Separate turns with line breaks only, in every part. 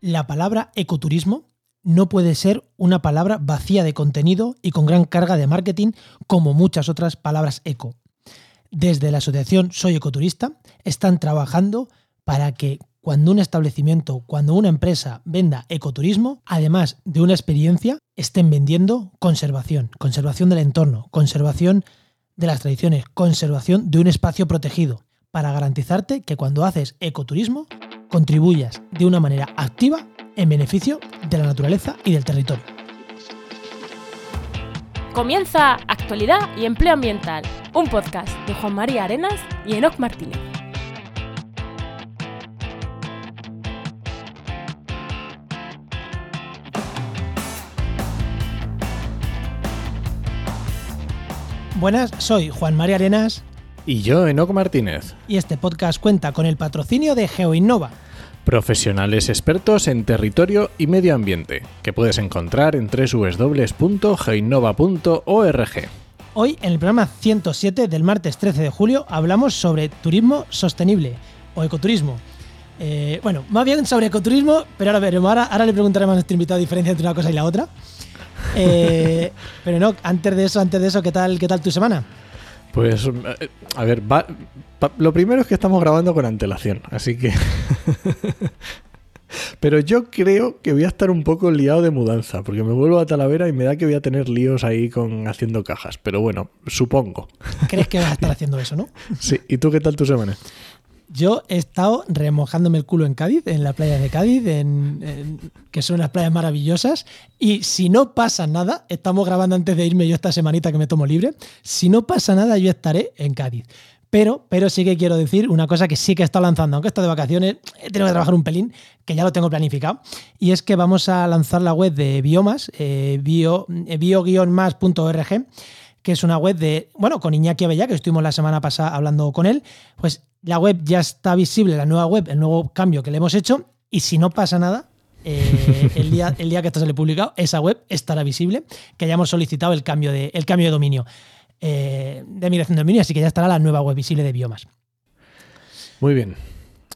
La palabra ecoturismo no puede ser una palabra vacía de contenido y con gran carga de marketing como muchas otras palabras eco. Desde la asociación Soy Ecoturista están trabajando para que cuando un establecimiento, cuando una empresa venda ecoturismo, además de una experiencia, estén vendiendo conservación, conservación del entorno, conservación de las tradiciones, conservación de un espacio protegido, para garantizarte que cuando haces ecoturismo contribuyas de una manera activa en beneficio de la naturaleza y del territorio.
Comienza Actualidad y Empleo Ambiental, un podcast de Juan María Arenas y Enoc Martínez.
Buenas, soy Juan María Arenas.
Y yo, Enoc Martínez.
Y este podcast cuenta con el patrocinio de GeoInnova
Profesionales expertos en territorio y medio ambiente, que puedes encontrar en www.geinnova.org.
Hoy, en el programa 107 del martes 13 de julio, hablamos sobre turismo sostenible o ecoturismo. Eh, bueno, más bien sobre ecoturismo, pero ahora veremos. Ahora, le preguntaremos a nuestro invitado la diferencia entre una cosa y la otra. Eh, pero no, antes de eso, antes de eso, ¿qué tal, qué tal tu semana?
Pues, eh, a ver, lo primero es que estamos grabando con antelación, así que... Pero yo creo que voy a estar un poco liado de mudanza, porque me vuelvo a Talavera y me da que voy a tener líos ahí con haciendo cajas. Pero bueno, supongo.
¿Crees que vas a estar haciendo eso, no?
Sí. ¿Y tú qué tal tu semana?
Yo he estado remojándome el culo en Cádiz, en la playa de Cádiz, que son unas playas maravillosas. Y si no pasa nada, estamos grabando antes de irme yo esta semanita que me tomo libre. Si no pasa nada, yo estaré en Cádiz. Pero, pero sí que quiero decir una cosa que sí que está lanzando, aunque esto de vacaciones, he tenido que trabajar un pelín, que ya lo tengo planificado. Y es que vamos a lanzar la web de Biomas, eh, eh, bio-más.org que es una web de, bueno, con Iñaki Abella, que estuvimos la semana pasada hablando con él, pues la web ya está visible, la nueva web, el nuevo cambio que le hemos hecho, y si no pasa nada, eh, el, día, el día que esto se le publicado, esa web estará visible, que hayamos solicitado el cambio de, el cambio de dominio, eh, de migración de dominio, así que ya estará la nueva web visible de Biomas.
Muy bien.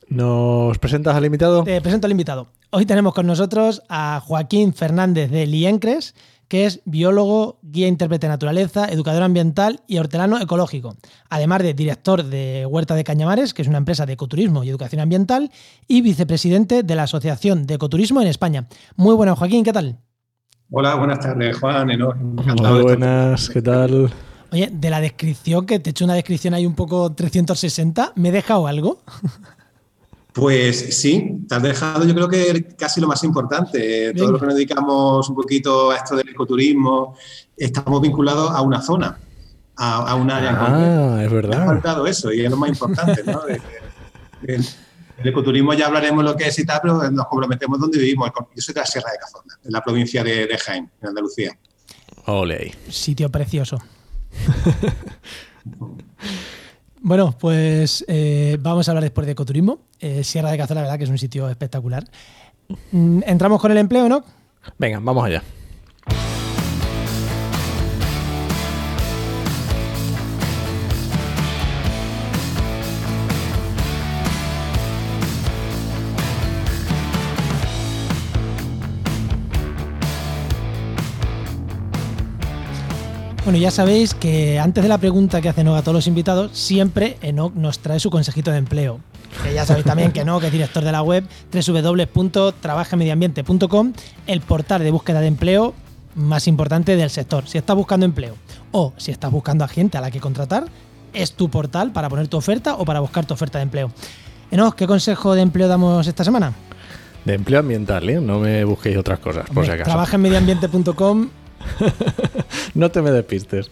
¿Nos presentas al invitado?
Te presento al invitado. Hoy tenemos con nosotros a Joaquín Fernández de Liencres, que es biólogo, guía intérprete de naturaleza, educador ambiental y hortelano ecológico, además de director de Huerta de Cañamares, que es una empresa de ecoturismo y educación ambiental, y vicepresidente de la Asociación de Ecoturismo en España. Muy buenas, Joaquín, ¿qué tal?
Hola, buenas tardes, Juan.
Muy buenas, ¿qué tal?
Oye, de la descripción, que te he hecho una descripción ahí un poco 360, ¿me he dejado algo?
Pues sí, te has dejado yo creo que casi lo más importante. Todo lo que nos dedicamos un poquito a esto del ecoturismo, estamos vinculados a una zona, a, un área.
Ah, es verdad.
ha faltado eso y es lo más importante, ¿no? el, ecoturismo ya hablaremos lo que es y tal, pero nos comprometemos donde vivimos. Yo soy de la Sierra de Cazorla, en la provincia de, de Jaén, en Andalucía.
Ole.
Sitio precioso. Bueno, pues eh, vamos a hablar después de ecoturismo. Eh, Sierra de Cazorla, la verdad que es un sitio espectacular. Mm, ¿Entramos con el empleo, no?
Venga, vamos allá.
Bueno, ya sabéis que antes de la pregunta que hace Enoch a todos los invitados, siempre Enoch nos trae su consejito de empleo. Que ya sabéis también que no, que es director de la web www.trabajamediambiente.com, el portal de búsqueda de empleo más importante del sector. Si estás buscando empleo o si estás buscando a gente a la que contratar, es tu portal para poner tu oferta o para buscar tu oferta de empleo. Enoch, ¿qué consejo de empleo damos esta semana?
De empleo ambiental, ¿eh? No me busquéis otras cosas, por si acaso. no te me despistes.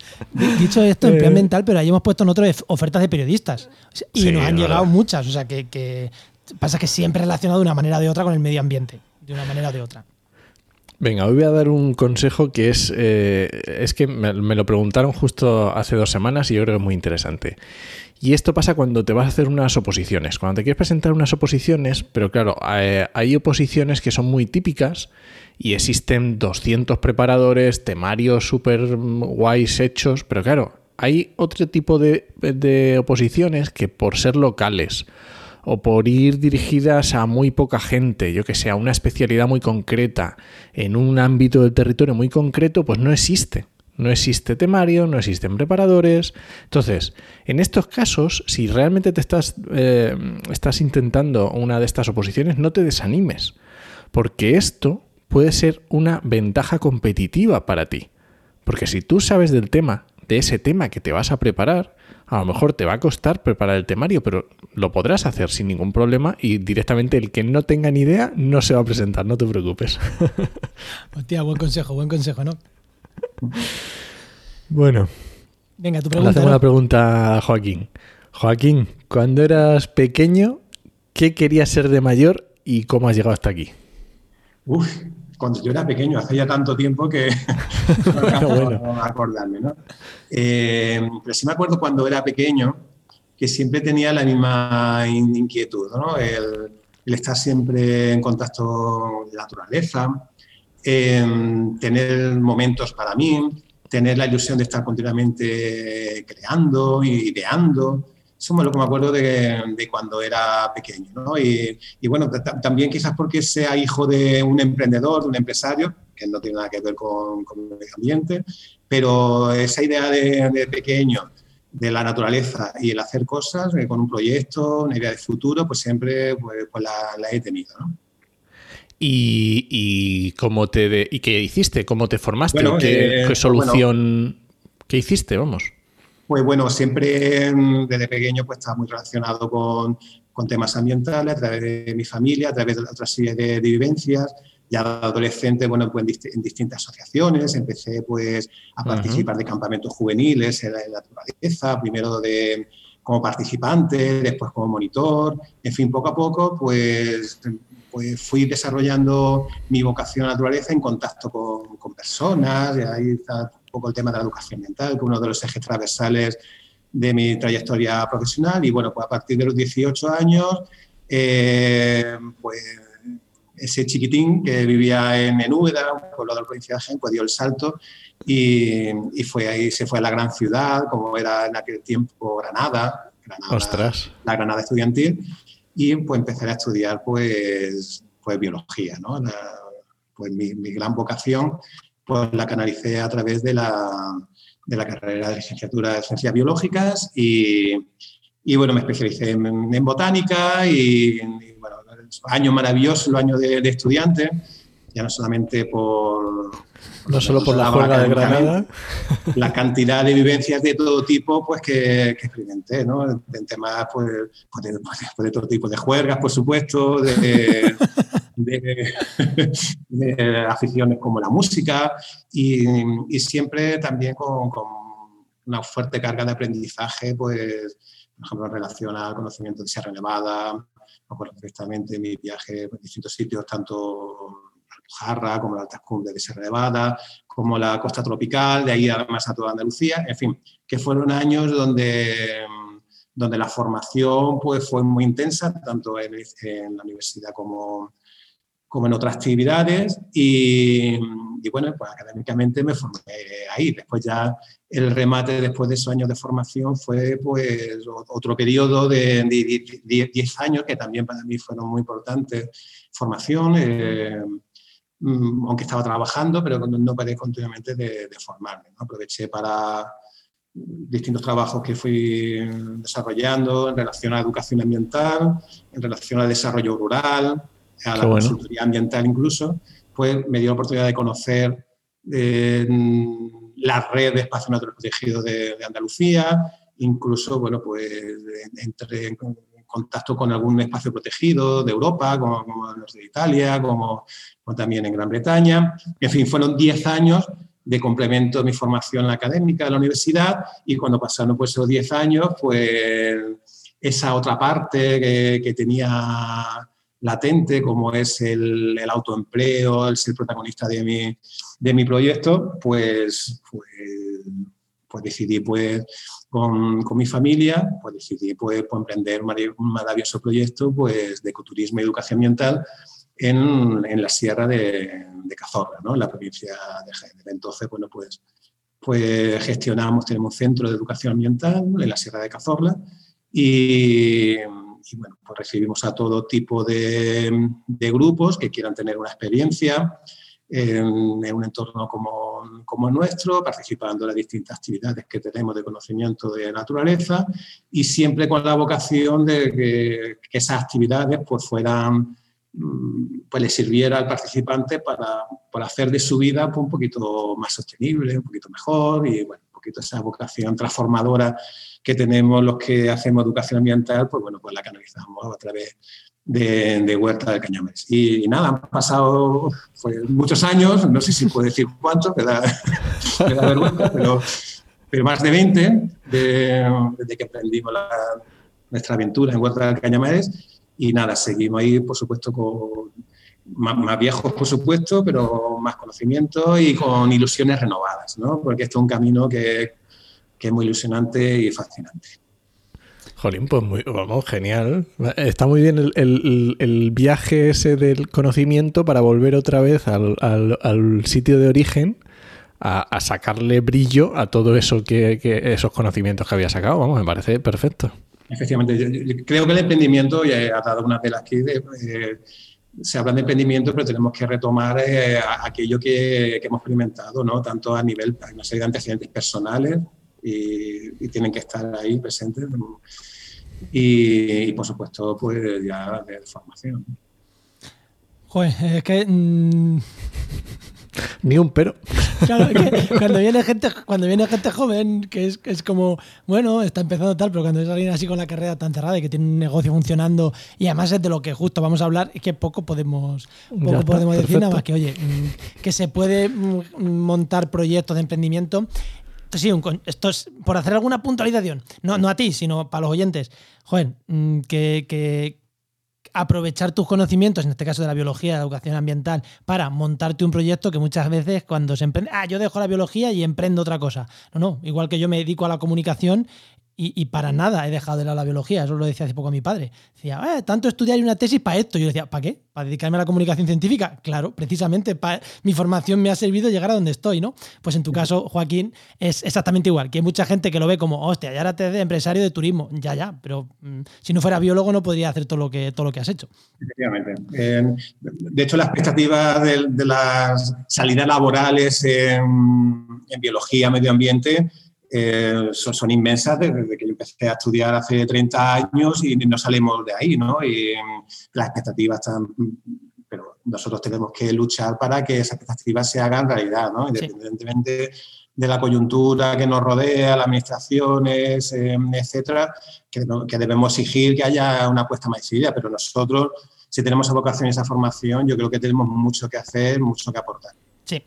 Dicho esto, empleo ambiental, pero ahí hemos puesto en otro ofertas de periodistas. Y nos han llegado muchas. O sea, que, pasa que siempre relacionado de una manera o de otra con el medio ambiente. De una manera o de otra.
Venga, hoy voy a dar un consejo que es, eh, es que me, lo preguntaron justo hace dos semanas y yo creo que es muy interesante. Y esto pasa cuando te vas a hacer unas oposiciones. Cuando te quieres presentar unas oposiciones, pero claro, hay, hay oposiciones que son muy típicas y existen 200 preparadores, temarios súper guays hechos, pero claro, hay otro tipo de, oposiciones que por ser locales, o por ir dirigidas a muy poca gente, yo que sé, a una especialidad muy concreta, en un ámbito del territorio muy concreto, pues no existe. No existe temario, no existen preparadores. Entonces, en estos casos, si realmente te estás, eh, estás intentando una de estas oposiciones, no te desanimes, porque esto puede ser una ventaja competitiva para ti. Porque si tú sabes del tema, de ese tema que te vas a preparar, a lo mejor te va a costar preparar el temario, pero lo podrás hacer sin ningún problema y directamente el que no tenga ni idea no se va a presentar, no te preocupes.
Hostia, buen consejo, buen consejo, ¿no?
Bueno.
Venga, tu pregunta.
Hacemos una pregunta a Joaquín. Joaquín, cuando eras pequeño, ¿qué querías ser de mayor y cómo has llegado hasta aquí?
Uf, cuando yo era pequeño, hace ya tanto tiempo que no bueno. acordarme, ¿no? Eh, pero sí me acuerdo cuando era pequeño que siempre tenía la misma inquietud, ¿no? El, estar siempre en contacto con la naturaleza, tener momentos para mí, tener la ilusión de estar continuamente creando, ideando. Eso es lo que me acuerdo de, cuando era pequeño. ¿no? Y, bueno, también quizás porque sea hijo de un emprendedor, de un empresario, que no tiene nada que ver con, el medio ambiente, pero esa idea de, pequeño de la naturaleza y el hacer cosas eh, con un proyecto, una idea de futuro, pues siempre pues, pues la, he tenido. ¿no?
¿Y, cómo te y qué hiciste? ¿Cómo te formaste? ¿Qué, eh, solución? ¿Qué hiciste? Vamos.
Pues bueno, siempre mm, desde pequeño pues estaba muy relacionado con, temas ambientales, a través de mi familia, a través de otra serie de, vivencias. Ya adolescente, bueno, pues en, distintas asociaciones, empecé pues a participar de campamentos juveniles en la, naturaleza, primero de, como participante, después como monitor, en fin, poco a poco, pues, pues fui desarrollando mi vocación a la naturaleza en contacto con, con personas, y ahí está poco el tema de la educación ambiental, que es uno de los ejes transversales de mi trayectoria profesional. Y bueno, pues a partir de los 18 años, eh, pues ese chiquitín que vivía en Menúbeda, un pueblo de la provincia de Jaén, pues dio el salto y, fue ahí, se fue a la gran ciudad, como era en aquel tiempo Granada, la Granada estudiantil, y pues empecé a estudiar pues, pues biología, ¿no? pues mi, mi, gran vocación pues la canalicé a través de la, de la carrera de licenciatura de Ciencias Biológicas y, y bueno, me especialicé en, botánica y, bueno, año maravilloso, los años de, de estudiante, ya no solamente por,
no solo por la juega de Granada.
La cantidad de vivencias de todo tipo pues, que, experimenté, ¿no? En temas pues, pues, pues, pues, de, todo tipo de juergas, por supuesto, de, de, aficiones como la música y, y siempre también con, con, una fuerte carga de aprendizaje, pues, por ejemplo, en relación al conocimiento de Sierra Nevada, acuerdo perfectamente mi viaje por distintos sitios, tanto Jarra, como la altas cumbres de Sierra Nevada, como la costa tropical, de ahí además a toda Andalucía, en fin, que fueron años donde, donde la formación pues, fue muy intensa, tanto en, la universidad como, como en otras actividades y, y, bueno, pues académicamente me formé ahí. Después ya el remate después de esos años de formación fue pues otro periodo de 10 años que también para mí fueron muy importantes. Formación, eh, Mm, aunque estaba trabajando, pero no paré continuamente de, formarme. Aproveché para distintos trabajos que fui desarrollando en relación a educación ambiental, en relación al desarrollo rural, a la consultoría ambiental incluso, pues me dio la oportunidad de conocer eh, la red de espacios naturales protegidos de, de, Andalucía, incluso, bueno, pues entre en, contacto con algún espacio protegido de Europa, como, como los de Italia, como, también en Gran Bretaña. En fin, fueron 10 años de complemento de mi formación académica de la universidad y cuando pasaron pues, esos 10 años, pues esa otra parte que, tenía latente, como es el, el, autoempleo, el ser protagonista de mi, de mi proyecto, pues, pues, pues decidí pues con, con, mi familia, pues decidí pues, pues emprender un maravilloso proyecto pues, de ecoturismo y educación ambiental en, en la sierra de, de Cazorla, ¿no? en la provincia de Jaén. Entonces, bueno, pues, pues gestionamos, tenemos un centro de educación ambiental en la sierra de Cazorla y, bueno, pues recibimos a todo tipo de, grupos que quieran tener una experiencia en, un entorno como, como, el nuestro, participando en las distintas actividades que tenemos de conocimiento de naturaleza y siempre con la vocación de que, esas actividades pues fueran mm, pues le sirviera al participante para, para hacer de su vida pues, un poquito más sostenible, un poquito mejor y bueno, un poquito esa vocación transformadora que tenemos los que hacemos educación ambiental, pues bueno, pues la canalizamos a través de, Huerta de Cañames. Y, nada, han pasado muchos años, no sé si puedo decir cuánto, me da, vergüenza, pero, pero, más de 20 desde que emprendimos nuestra aventura en Huerta de Cañames. Y nada, seguimos ahí, por supuesto, con más, viejos, por supuesto, pero más conocimiento y con ilusiones renovadas, ¿no? Porque esto es un camino que, que es muy ilusionante y fascinante.
Jolín, pues muy, vamos, genial. Está muy bien el, viaje ese del conocimiento para volver otra vez al, sitio de origen a, sacarle brillo a todo eso que, esos conocimientos que había sacado. Vamos, me parece perfecto.
Efectivamente, creo que el emprendimiento, y ha dado una tela aquí, eh, se habla de emprendimiento, pero tenemos que retomar eh, aquello que, hemos experimentado, ¿no? tanto a nivel, una serie de antecedentes personales, y, tienen que estar ahí presentes. Y, por supuesto, pues ya de formación.
Joder, es que. Mm,
Ni un pero.
Claro, cuando viene gente, cuando viene gente joven, que es, es como, bueno, está empezando tal, pero cuando es alguien así con la carrera tan cerrada y que tiene un negocio funcionando, y además es de lo que justo vamos a hablar, es que poco podemos, poco podemos decir nada más que, oye, mm, que se puede mm, montar proyectos de emprendimiento Sí, esto es por hacer alguna puntualización. No, no a ti, sino para los oyentes. Joder, mm, que, aprovechar tus conocimientos, en este caso de la biología, de la educación ambiental, para montarte un proyecto que muchas veces cuando se emprende, ah, yo dejo la biología y emprendo otra cosa. No, no, igual que yo me dedico a la comunicación y, para nada he dejado de lado la biología, eso lo decía hace poco mi padre. Decía, eh, tanto estudiar una tesis para esto. Y yo decía, ¿para qué? ¿Para dedicarme a la comunicación científica? Claro, precisamente mi formación me ha servido llegar a donde estoy, ¿no? Pues en tu caso, Joaquín, es exactamente igual, que hay mucha gente que lo ve como, hostia, ya ahora te de empresario de turismo. Ya, ya, pero mm, si no fuera biólogo no podría hacer todo lo que, todo lo que has hecho.
Efectivamente. de hecho, las expectativas de, las salidas laborales en, en biología, medio ambiente, eh, son, inmensas desde que yo empecé a estudiar hace 30 años y no salimos de ahí, ¿no? Y mm, las expectativas están... Pero nosotros tenemos que luchar para que esas expectativas se hagan realidad, ¿no? Independientemente de la coyuntura que nos rodea, las administraciones, em, etcétera, que, que, debemos exigir que haya una apuesta más decidida, pero nosotros, si tenemos esa vocación y esa formación, yo creo que tenemos mucho que hacer, mucho que aportar.
Sí.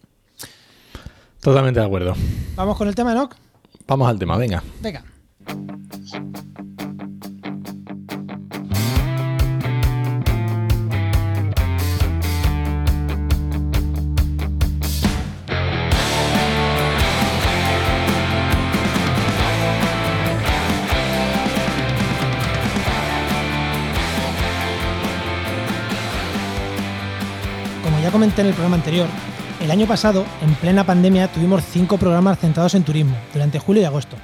Totalmente de acuerdo.
¿Vamos con el tema, Enoch?
Vamos al tema, venga.
Venga. Como ya comenté en el programa anterior, el año pasado, en plena pandemia, tuvimos cinco programas centrados en turismo, durante julio y agosto.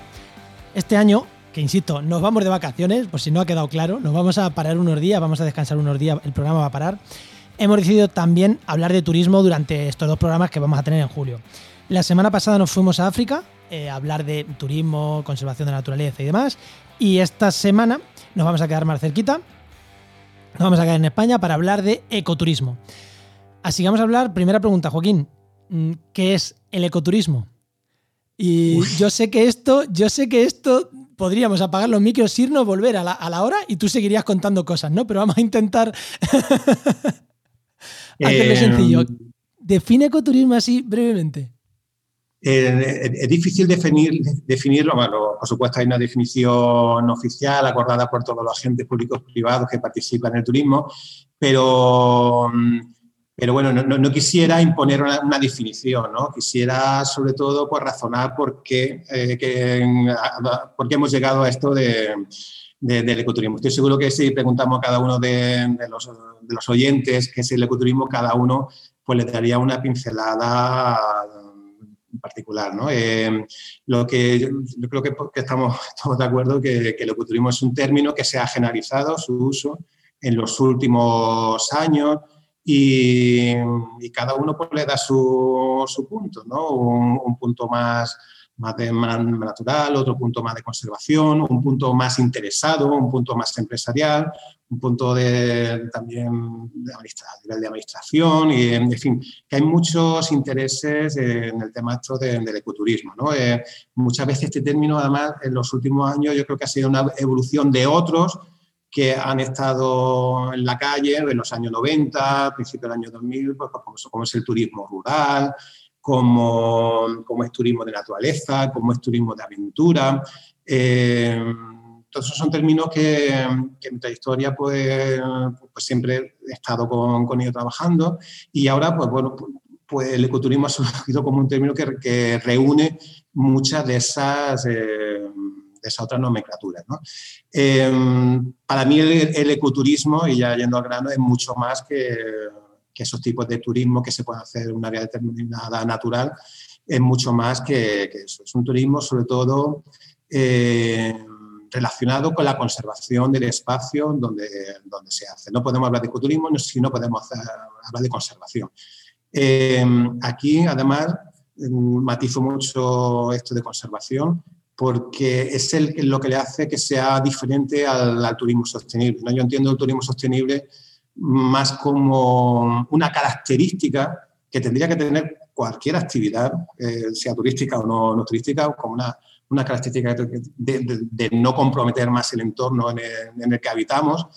Este año, que insisto, nos vamos de vacaciones, por si no ha quedado claro, nos vamos a parar unos días, vamos a descansar unos días, el programa va a parar. Hemos decidido también hablar de turismo durante estos dos programas que vamos a tener en julio. La semana pasada nos fuimos a África eh, a hablar de turismo, conservación de la naturaleza y demás. Y esta semana nos vamos a quedar más cerquita. Nos vamos a quedar en España para hablar de ecoturismo. Así que vamos a hablar, primera pregunta, Joaquín, mm, ¿qué es el ecoturismo? Y yo sé que esto, yo sé que esto podríamos apagar los micros, irnos, volver a la, hora y tú seguirías contando cosas, ¿no? Pero vamos a intentar hacerlo eh, sencillo. Define ecoturismo así brevemente.
Eh, es difícil definir, definirlo, bueno, por supuesto hay una definición oficial acordada por todos los agentes públicos y privados que participan en el turismo, pero mm, pero bueno, no, quisiera imponer una, definición, ¿no? Quisiera sobre todo pues, razonar por qué, eh, por qué hemos llegado a esto de, del ecoturismo. Estoy seguro que si preguntamos a cada uno de, los, de, los, oyentes qué es el ecoturismo, cada uno pues le daría una pincelada particular. ¿no? Eh, lo que yo, creo que, estamos todos de acuerdo que, que el ecoturismo es un término que se ha generalizado su uso en los últimos años y, cada uno pues, le da su, su punto, ¿no? un, punto más, más, de, natural, otro punto más de conservación, un punto más interesado, un punto más empresarial, un punto de, también de a nivel de administración, y en fin, que hay muchos intereses en el tema del ecoturismo. ¿no? Eh, muchas veces este término, además, en los últimos años yo creo que ha sido una evolución de otros que han estado en la calle en los años 90, principios del año 2000, pues, como, es el turismo rural, como, como, es turismo de naturaleza, como es turismo de aventura. Eh, esos son términos que, en mi trayectoria pues, pues, siempre he estado con, con ellos trabajando y ahora pues bueno, pues el ecoturismo ha surgido como un término que, que reúne muchas de esas... Eh, esa otra nomenclatura. ¿no? Em, para mí el, ecoturismo, y ya yendo al grano, es mucho más que, esos tipos de turismo que se pueden hacer en un área determinada natural, es mucho más que, eso. Es un turismo sobre todo eh, relacionado con la conservación del espacio donde, donde se hace. No podemos hablar de ecoturismo si no podemos hablar de conservación. Em, aquí, además, matizo mucho esto de conservación porque es el, lo que le hace que sea diferente al, turismo sostenible. ¿no? Yo entiendo el turismo sostenible más como una característica que tendría que tener cualquier actividad, eh, sea turística o no, turística, como una, una característica de, no comprometer más el entorno en el, que habitamos.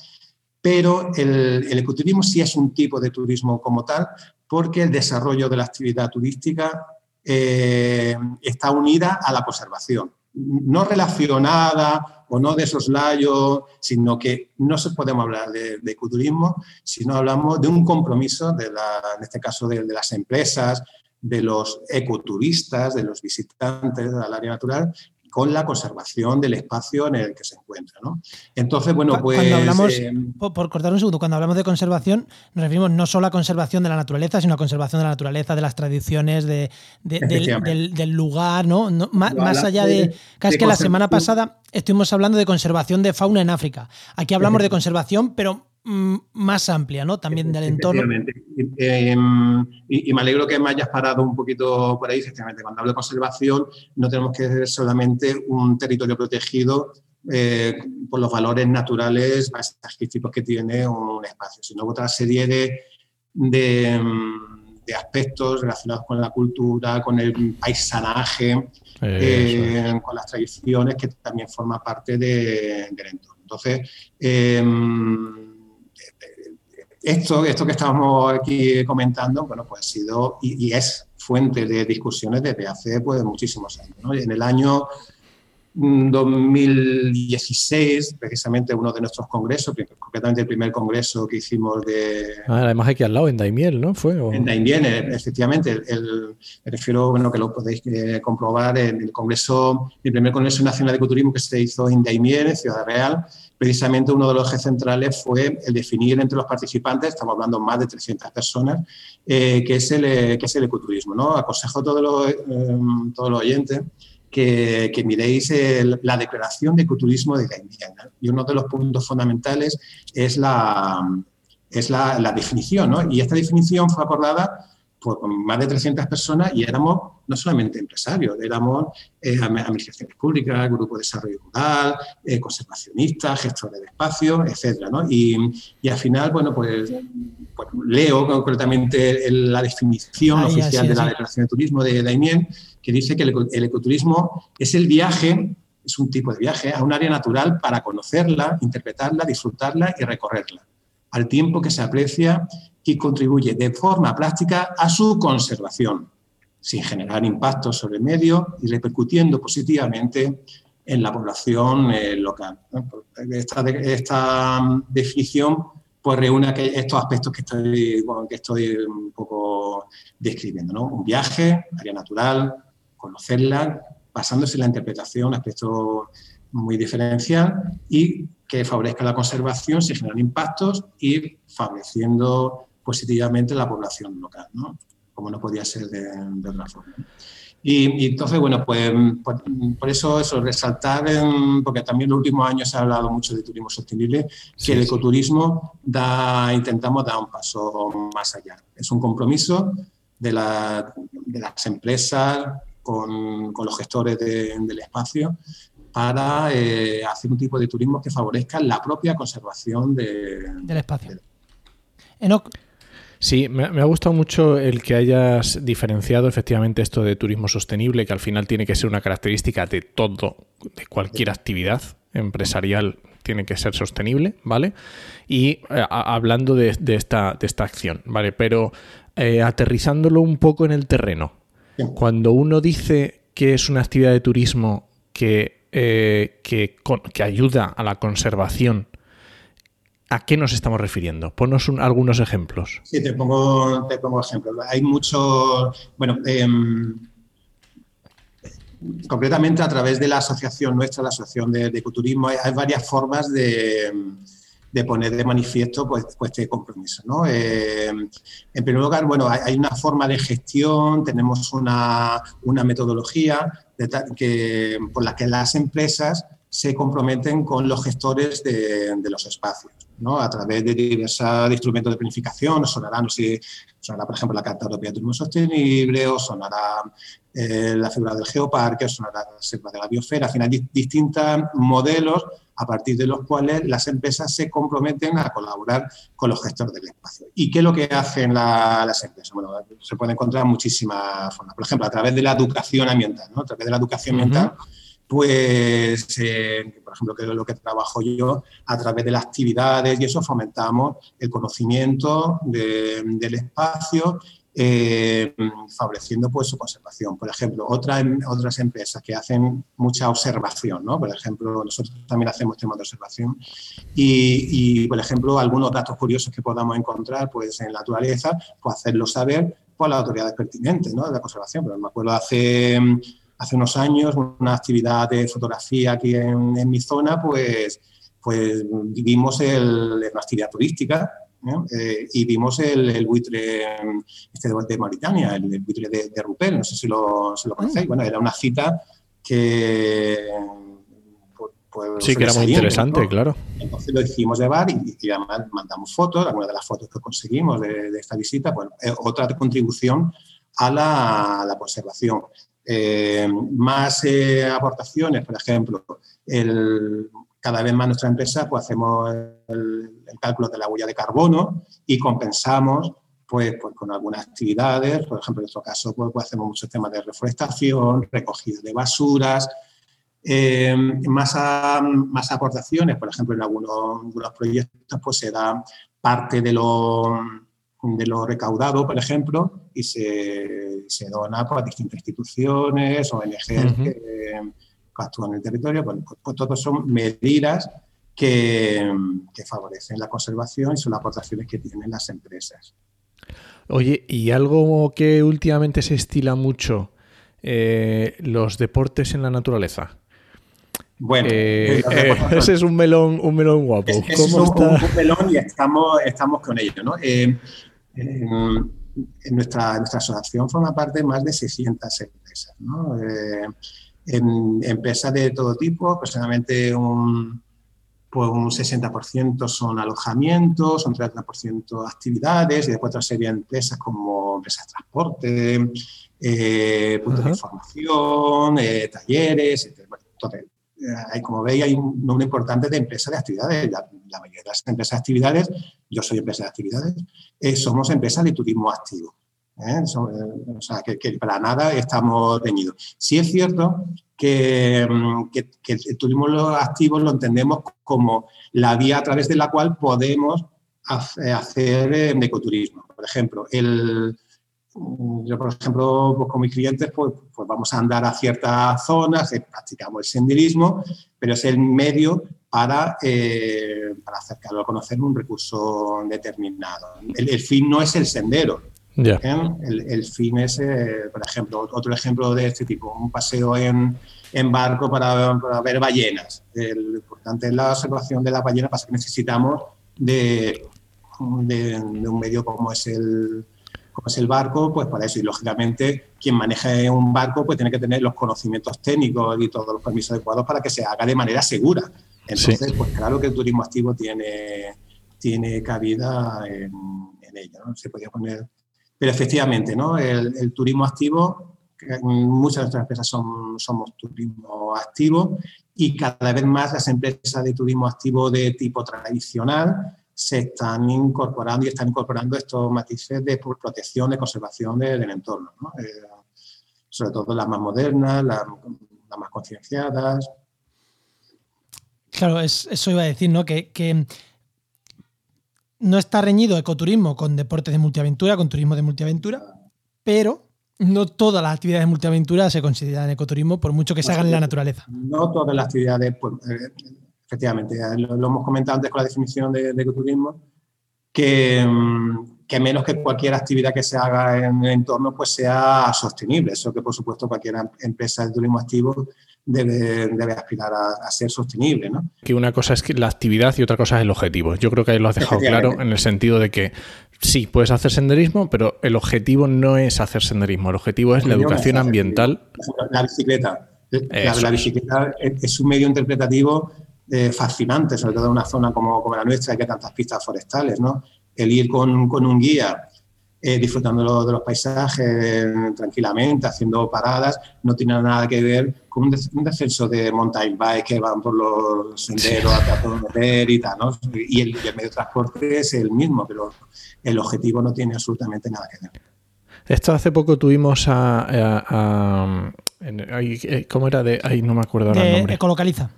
Pero el, el, ecoturismo sí es un tipo de turismo como tal, porque el desarrollo de la actividad turística eh, está unida a la conservación no relacionada o no de soslayo, sino que no se podemos hablar de, ecoturismo si no hablamos de un compromiso, de en este caso de, las empresas, de los ecoturistas, de los visitantes al área natural, con la conservación del espacio en el que se encuentra. ¿no? Entonces, bueno, pues...
Cuando hablamos, eh, por cortar un segundo, cuando hablamos de conservación, nos referimos no solo a conservación de la naturaleza, sino a conservación de la naturaleza, de las tradiciones, de, del, lugar, ¿no? más, allá de... Casi que la semana pasada estuvimos hablando de conservación de fauna en África. Aquí hablamos de conservación, pero más amplia, ¿no? También del entorno.
Em, y, me alegro que me hayas parado un poquito por ahí, efectivamente. Cuando hablo de conservación, no tenemos que ser solamente un territorio protegido eh, por los valores naturales tipos que tiene un espacio, sino otra serie de, de, aspectos relacionados con la cultura, con el paisanaje, eh, con las tradiciones, que también forma parte de, del entorno. Entonces, em, esto, esto que estamos aquí comentando, bueno, pues ha sido y, es fuente de discusiones desde hace pues, muchísimos años. En el año 2016, precisamente uno de nuestros congresos, concretamente el primer congreso que hicimos de...
Ah, además aquí al lado, en Daimiel, ¿no? ¿Fue,
En Daimiel, e, efectivamente. El, me refiero, bueno, que lo podéis eh, comprobar en el congreso, el primer congreso nacional de ecoturismo que se hizo en Daimiel, en Ciudad Real. Precisamente uno de los ejes centrales fue el definir entre los participantes, estamos hablando más de 300 personas, eh, que, es el, eh, que es el ecoturismo. ¿no? Aconsejo a todos los, todos los oyentes que, miréis la declaración de ecoturismo de la Y uno de los puntos fundamentales es la, es la, definición, ¿no? Y esta definición fue acordada por más de 300 personas y éramos no solamente empresarios, éramos eh, administraciones públicas, grupo de desarrollo rural, eh, conservacionistas, gestores de espacios, etcétera, ¿no? y, y, al final, bueno, pues, pues leo concretamente la definición oficial de la Declaración de Turismo de Daimien, que dice que el, ecoturismo es el viaje, es un tipo de viaje a un área natural para conocerla, interpretarla, disfrutarla y recorrerla, al tiempo que se aprecia y contribuye de forma práctica a su conservación, sin generar impactos sobre el medio y repercutiendo positivamente en la población eh, local. Esta, mm, definición pues reúne estos aspectos que estoy, que estoy un poco describiendo. ¿no? Un viaje, área natural, conocerla, basándose en la interpretación, aspecto muy diferencial, y que favorezca la conservación, se generan impactos y favoreciendo positivamente la población local, ¿no? Como no podía ser de, otra forma. Y, entonces, bueno, pues por, eso eso, resaltar, porque también en los últimos años se ha hablado mucho de turismo sostenible, que el ecoturismo da, intentamos dar un paso más allá. Es un compromiso de, la, de las empresas con, con los gestores del espacio para eh, hacer un tipo de turismo que favorezca la propia conservación
del espacio.
Sí, me, ha gustado mucho el que hayas diferenciado efectivamente esto de turismo sostenible, que al final tiene que ser una característica de todo, de cualquier actividad empresarial tiene que ser sostenible, ¿vale? Y eh, hablando de, esta, de esta acción, ¿vale? Pero eh, aterrizándolo un poco en el terreno, cuando uno dice que es una actividad de turismo que, eh, que, que ayuda a la conservación ¿A qué nos estamos refiriendo? Ponos algunos ejemplos.
Sí, te pongo, te pongo ejemplos. Hay muchos, bueno, em, concretamente a través de la asociación nuestra, la Asociación de, Ecoturismo, hay, varias formas de, poner de manifiesto pues, pues este compromiso. ¿no? Em, en primer lugar, bueno, hay, una forma de gestión, tenemos una, metodología que, por la que las empresas se comprometen con los gestores de los espacios a través de diversos instrumentos de planificación, sonará, no sé, sonará, por ejemplo, la Carta Europea de Turismo Sostenible, o sonará eh, la figura del geoparque, o sonará la selva de la biosfera, al final, distintos modelos a partir de los cuales las empresas se comprometen a colaborar con los gestores del espacio. ¿Y qué es lo que hacen las empresas? Bueno, se puede encontrar muchísimas formas. Por ejemplo, a través de la educación ambiental, ¿no? A través de la educación ambiental pues, eh, por ejemplo, que es lo que trabajo yo, a través de las actividades y eso fomentamos el conocimiento del espacio, eh, favoreciendo pues, su conservación. Por ejemplo, otras, otras empresas que hacen mucha observación, ¿no? por ejemplo, nosotros también hacemos temas de observación y, por ejemplo, algunos datos curiosos que podamos encontrar pues, en la naturaleza, pues hacerlo saber por las autoridades pertinentes de la conservación. Pero me acuerdo hace hace unos años, una actividad de fotografía aquí en, mi zona, pues, pues vimos el, una actividad turística eh, y vimos el, buitre este de, Mauritania, el, buitre de, de, Rupel, no sé si lo, si lo conocéis. Bueno, era una cita que...
Pues, pues sí, que era muy interesante, claro.
Entonces lo hicimos llevar y, y, además mandamos fotos, algunas de las fotos que conseguimos de, esta visita, pues otra contribución a la, a la conservación. Eh, más eh, aportaciones, por ejemplo, el, cada vez más nuestra empresa pues hacemos el, cálculo de la huella de carbono y compensamos pues, pues, con algunas actividades, por ejemplo, en nuestro caso pues, pues hacemos muchos temas de reforestación, recogida de basuras, eh, más, más aportaciones, por ejemplo, en algunos, algunos proyectos pues se da parte de lo de lo recaudado, por ejemplo, y se, se dona pues, a distintas instituciones, ONGs que, actúan en el territorio. Pues, pues, todos son medidas que, que, favorecen la conservación y son las aportaciones que tienen las empresas.
Oye, y algo que últimamente se estila mucho, eh, los deportes en la naturaleza.
Bueno, eh,
eh, ese es un melón, un melón guapo.
Es, un, un, melón y estamos, estamos con ello. ¿no? En, nuestra, nuestra, asociación forma parte de más de 600 empresas. Eh, en, empresas de todo tipo, personalmente un, pues un 60% son alojamientos, un 30% actividades y después otra serie de empresas como empresas de transporte, eh, puntos de información, eh, talleres, etc. hay, como veis, hay un número importante de empresas de actividades. La, la mayoría de las empresas de actividades yo soy empresa de actividades, eh, somos empresas de turismo activo. ¿eh? Eh, o sea, que, para nada estamos reñidos. Sí es cierto que, mm, que, el turismo activo lo entendemos como la vía a través de la cual podemos hacer ecoturismo. Por ejemplo, el, mm, yo, por ejemplo, pues con mis clientes, pues, pues, vamos a andar a ciertas zonas, practicamos el senderismo, pero es el medio para, eh, para acercarlo a conocer un recurso determinado. El, fin no es el sendero. ¿eh? El, fin es, eh, por ejemplo, otro ejemplo de este tipo, un paseo en, en barco para, ver ballenas. lo importante es la observación de las ballenas, pasa que necesitamos de, de, un medio como es el, como es el barco, pues para eso. Y lógicamente, quien maneje un barco, pues tiene que tener los conocimientos técnicos y todos los permisos adecuados para que se haga de manera segura. Entonces, pues claro que el turismo activo tiene, tiene cabida en, ello. ¿no? Se podía poner. Pero efectivamente, ¿no? el, turismo activo, muchas de nuestras empresas son, somos turismo activo y cada vez más las empresas de turismo activo de tipo tradicional se están incorporando y están incorporando estos matices de protección, de conservación del, entorno, eh, sobre todo las más modernas, las, más concienciadas.
Claro, eso iba a decir, ¿no? Que, que, no está reñido ecoturismo con deportes de multiaventura, con turismo de multiaventura, pero no todas las actividades de multiaventura se consideran ecoturismo, por mucho que se hagan en la naturaleza.
No todas las actividades, pues, eh, efectivamente, lo, hemos comentado antes con la definición de, ecoturismo, que, que, menos que cualquier actividad que se haga en el entorno pues sea sostenible. Eso que, por supuesto, cualquier empresa de turismo activo debe, debe aspirar a, ser sostenible. ¿no?
Que una cosa es la actividad y otra cosa es el objetivo. Yo creo que ahí lo has dejado claro en el sentido de que sí, puedes hacer senderismo, pero el objetivo no es hacer senderismo. El objetivo es la educación ambiental.
La bicicleta. La, bicicleta es un medio interpretativo eh, fascinante, sobre todo en una zona como, como la nuestra, que hay tantas pistas forestales, ¿no? El ir con, con un guía, eh, disfrutando de los paisajes tranquilamente, haciendo paradas, no tiene nada que ver con un, descenso de mountain bike que van por los senderos a todo meter y tal, ¿no? Y el, medio de transporte es el mismo, pero el objetivo no tiene absolutamente nada que ver.
Esto hace poco tuvimos a... Eh, ¿Cómo era? De, ahí no me acuerdo ahora el nombre.
Ecolocaliza.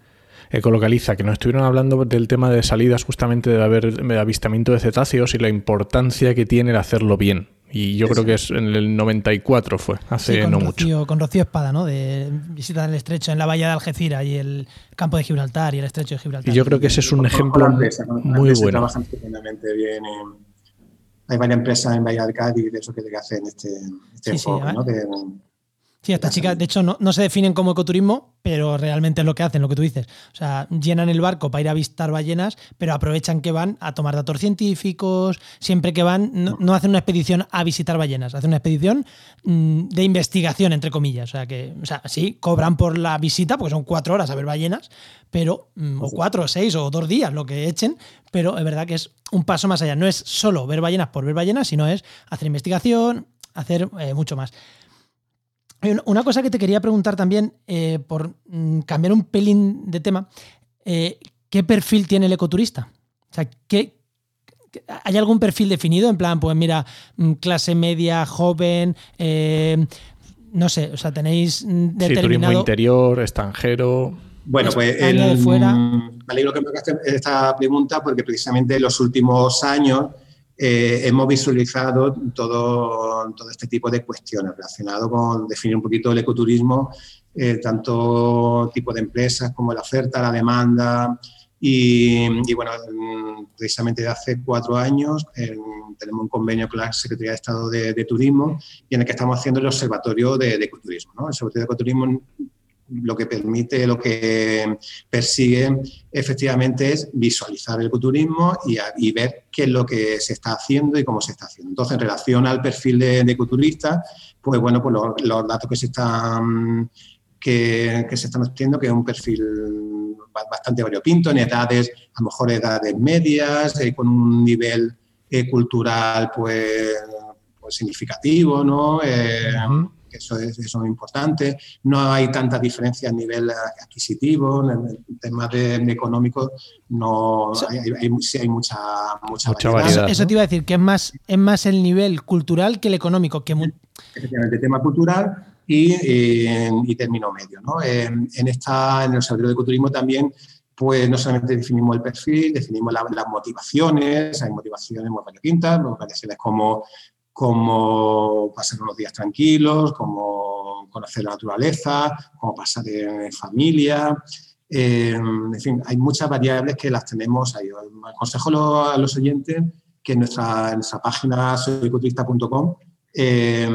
Ecolocaliza, que nos estuvieron hablando del tema de salidas justamente de haber de avistamiento de cetáceos y la importancia que tiene el hacerlo bien. Y yo creo que es en el 94 fue, hace no mucho.
Con Rocío Espada, ¿no? De visita el estrecho en la bahía de Algeciras y el campo de Gibraltar y el estrecho de Gibraltar.
Y yo creo que ese es un ejemplo muy bueno.
Hay varias empresas en Bahía de Cádiz de eso que hacen este, este enfoque, ¿no?
Sí, estas chicas, de hecho, no, se definen como ecoturismo, pero realmente es lo que hacen, lo que tú dices. O sea, llenan el barco para ir a visitar ballenas, pero aprovechan que van a tomar datos científicos, siempre que van, no, hacen una expedición a visitar ballenas, hacen una expedición mm, de investigación, entre comillas. O sea, que, o sea, sí, cobran por la visita, porque son cuatro horas a ver ballenas, pero, mm, o cuatro, o seis, o dos días, lo que echen, pero es verdad que es un paso más allá. No es solo ver ballenas por ver ballenas, sino es hacer investigación, hacer eh, mucho más. Una cosa que te quería preguntar también, eh, por mm, cambiar un pelín de tema, eh, ¿qué perfil tiene el ecoturista? O sea, ¿qué, ¿hay algún perfil definido? En plan, pues mira, mm, clase media, joven, eh, no sé, o sea, tenéis determinado... Sí, turismo
interior, extranjero...
Bueno, pues el, de fuera. me alegro que me hagas esta pregunta porque precisamente en los últimos años eh, hemos visualizado todo, todo este tipo de cuestiones relacionadas con definir un poquito el ecoturismo, eh, tanto tipo de empresas como la oferta, la demanda. Y, bueno, precisamente hace cuatro años tenemos un convenio con la Secretaría de Estado de, Turismo y en el que estamos haciendo el Observatorio de, Ecoturismo. ¿no? El Observatorio de Ecoturismo lo que permite, lo que persigue efectivamente es visualizar el ecoturismo y, ver qué es lo que se está haciendo y cómo se está haciendo. Entonces, en relación al perfil de, ecoturista, pues bueno, pues los, datos que se están que, se están obteniendo, que es un perfil bastante variopinto, en edades, a lo mejor edades medias, eh, con un nivel eh, cultural pues, pues, significativo, ¿no? Eh, eso es, eso es importante. No hay tanta diferencia a nivel adquisitivo, en el tema de, económico no hay, hay, sí hay mucha, mucha,
variedad. Eso, te iba a decir, que es más, es más el nivel cultural que el económico. Que
Efectivamente, tema cultural y, y término medio. ¿no? En, esta, en el Observatorio de Ecoturismo también pues no solamente definimos el perfil, definimos las motivaciones, hay motivaciones muy variopintas, variaciones como como pasar unos días tranquilos, como conocer la naturaleza, como pasar en familia. Eh, en fin, hay muchas variables que las tenemos ahí. Aconsejo a los oyentes que en nuestra, nuestra página soyculturista.com eh,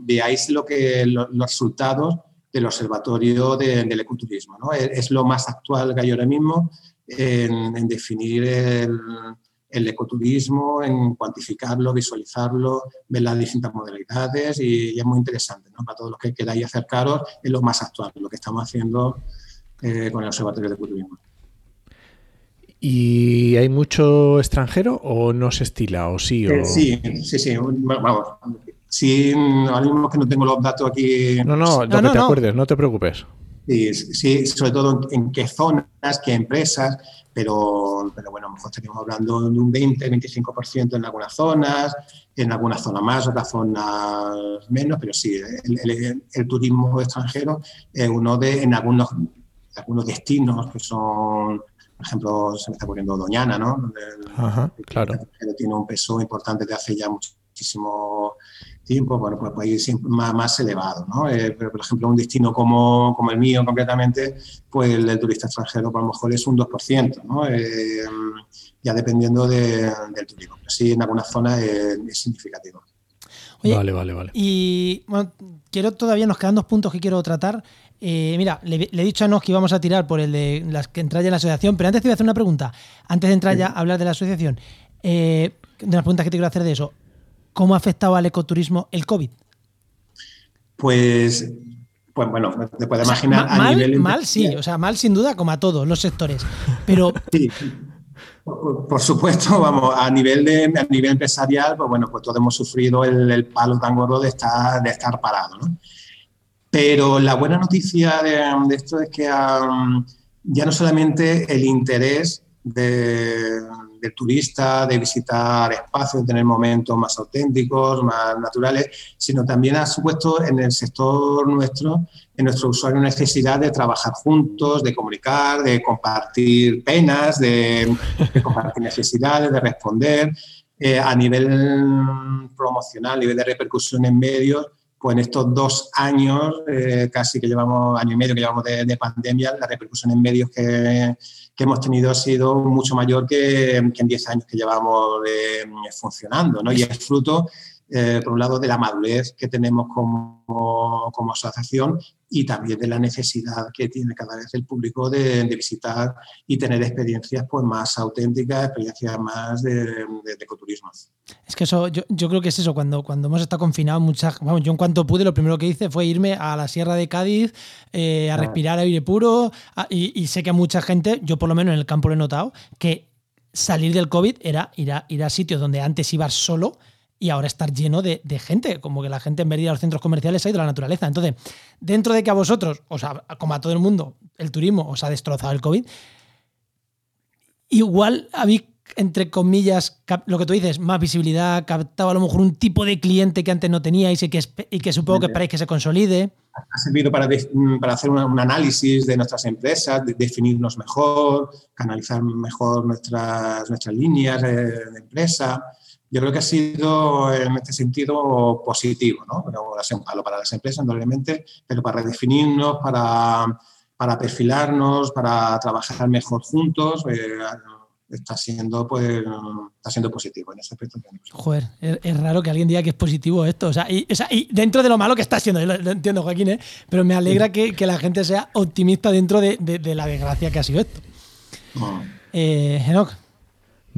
veáis lo que, los resultados del Observatorio del Ecoturismo. ¿no? Es, lo más actual que hay ahora mismo en, definir el, el ecoturismo, en cuantificarlo, visualizarlo, ver las distintas modalidades y, es muy interesante ¿no? para todos los que queráis acercaros, es lo más actual, lo que estamos haciendo eh, con el Observatorio de Ecoturismo.
¿Y hay mucho extranjero o no se estila? ¿O sí?
Eh, sí, sí, sí. Vamos. Sí, ahora mismo que no tengo los datos aquí.
No, no, lo que te acuerdes, no te preocupes.
Sí, sí, sobre todo en qué zonas, qué empresas, pero, pero bueno, a lo mejor estaríamos hablando de un 20-25% en algunas zonas, en algunas zonas más, otras zonas menos, pero sí, el, turismo extranjero es uno de, en algunos, algunos destinos que son, por ejemplo, se me está ocurriendo Doñana, ¿no?
Ajá, claro.
tiene un peso importante de hace ya muchísimo tiempo, bueno, pues país más, más elevado, ¿no? Eh, pero, por ejemplo, un destino como, como, el mío, concretamente, pues el del turista extranjero, por lo mejor es un 2%, ¿no? Eh, ya dependiendo del turismo. Pero sí, en algunas zonas es, significativo.
vale, vale, vale.
Y bueno, quiero todavía, nos quedan dos puntos que quiero tratar. Eh, mira, le, he dicho a Nos que íbamos a tirar por el de las que entra ya en la asociación, pero antes te voy a hacer una pregunta. Antes de entrar ya a hablar de la asociación, de las preguntas que te quiero hacer de eso. ¿Cómo ha afectado al ecoturismo el COVID?
Pues, pues bueno, te puedes imaginar
a mal, nivel... Mal sí, o sea, mal sin duda como a todos los sectores, pero...
Sí. Por, supuesto, vamos, a nivel, de, a nivel empresarial, pues bueno, pues todos hemos sufrido el, palo tan gordo de estar, de estar parado, ¿no? Pero la buena noticia de, esto es que ya no solamente el interés de, del turista, de visitar espacios, de tener momentos más auténticos, más naturales, sino también ha supuesto en el sector nuestro, en nuestro usuario, necesidad de trabajar juntos, de comunicar, de compartir penas, de, compartir necesidades, de responder. Eh, a nivel promocional, a nivel de repercusión en medios, pues en estos dos años, eh, casi que llevamos, año y medio que llevamos de pandemia, la repercusión en medios que, que hemos tenido ha sido mucho mayor que, en 10 años que llevamos eh, funcionando, ¿no? Y es fruto, eh, por un lado, de la madurez que tenemos como, como, asociación y también de la necesidad que tiene cada vez el público de, visitar y tener experiencias pues, más auténticas, experiencias más de, de, ecoturismo.
Es que eso, yo, yo, creo que es eso, cuando, cuando hemos estado confinados, muchas, vamos, yo en cuanto pude, lo primero que hice fue irme a la Sierra de Cádiz eh, a respirar aire puro y, sé que a mucha gente, yo por lo menos en el campo lo he notado, que salir del COVID era ir a, ir a sitios donde antes ibas solo y ahora estar lleno de, gente, como que la gente en vez de ir a los centros comerciales ha ido a la naturaleza. Entonces, dentro de que a vosotros, o sea, como a todo el mundo, el turismo os ha destrozado el COVID, igual habéis, entre comillas, lo que tú dices, más visibilidad, captado a lo mejor un tipo de cliente que antes no teníais y que, y que supongo que esperáis que se consolide.
Ha servido para, para hacer un análisis de nuestras empresas, de definirnos mejor, canalizar mejor nuestras, nuestras líneas de empresa yo creo que ha sido en este sentido positivo, ¿no? Pero ha sido un palo para las empresas, probablemente, pero para redefinirnos, para, para perfilarnos, para trabajar mejor juntos, eh, está siendo pues está siendo positivo en ese aspecto.
Joder, es, raro que alguien diga que es positivo esto. O sea, y, dentro de lo malo que está siendo, lo, entiendo, Joaquín, ¿eh? pero me alegra que, que, la gente sea optimista dentro de, de, la desgracia que ha sido esto. Eh, Enoch.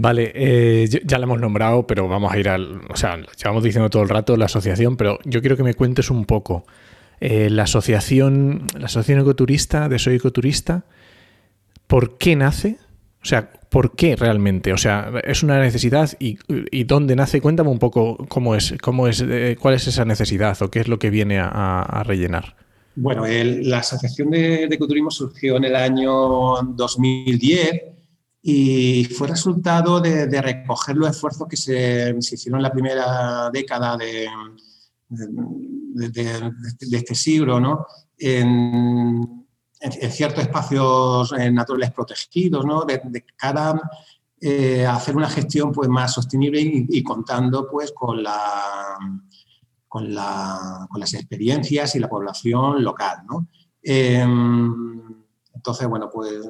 Vale, eh, ya la hemos nombrado, pero vamos a ir al. O sea, llevamos diciendo todo el rato la asociación, pero yo quiero que me cuentes un poco. Eh, la asociación, la asociación ecoturista de Soy Ecoturista, ¿por qué nace? O sea, ¿por qué realmente? O sea, ¿es una necesidad y, dónde nace? Cuéntame un poco cómo es, cómo es, eh, cuál es esa necesidad o qué es lo que viene a, rellenar.
Bueno, la Asociación de, de, Ecoturismo surgió en el año 2010 y fue resultado de, recoger los esfuerzos que se, hicieron en la primera década de, este siglo, ¿no? En, ciertos espacios eh, naturales protegidos, ¿no? de, cara eh, a hacer una gestión pues, más sostenible y, contando pues, con, las experiencias y la población local. ¿no? Em, entonces, bueno, pues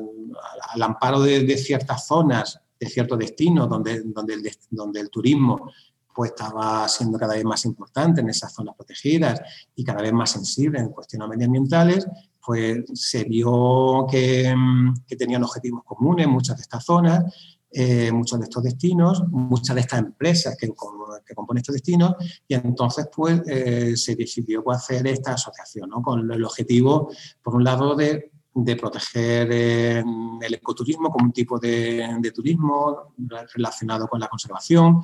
al amparo de, ciertas zonas, de ciertos destinos donde, donde, el, turismo pues estaba siendo cada vez más importante en esas zonas protegidas y cada vez más sensible en cuestiones medioambientales, pues se vio que, que tenían objetivos comunes muchas de estas zonas eh, muchos de estos destinos, muchas de estas empresas que, que componen estos destinos, y entonces pues eh, se decidió pues, hacer esta asociación, ¿no? con el objetivo, por un lado, de, de proteger el ecoturismo como un tipo de, de, turismo relacionado con la conservación,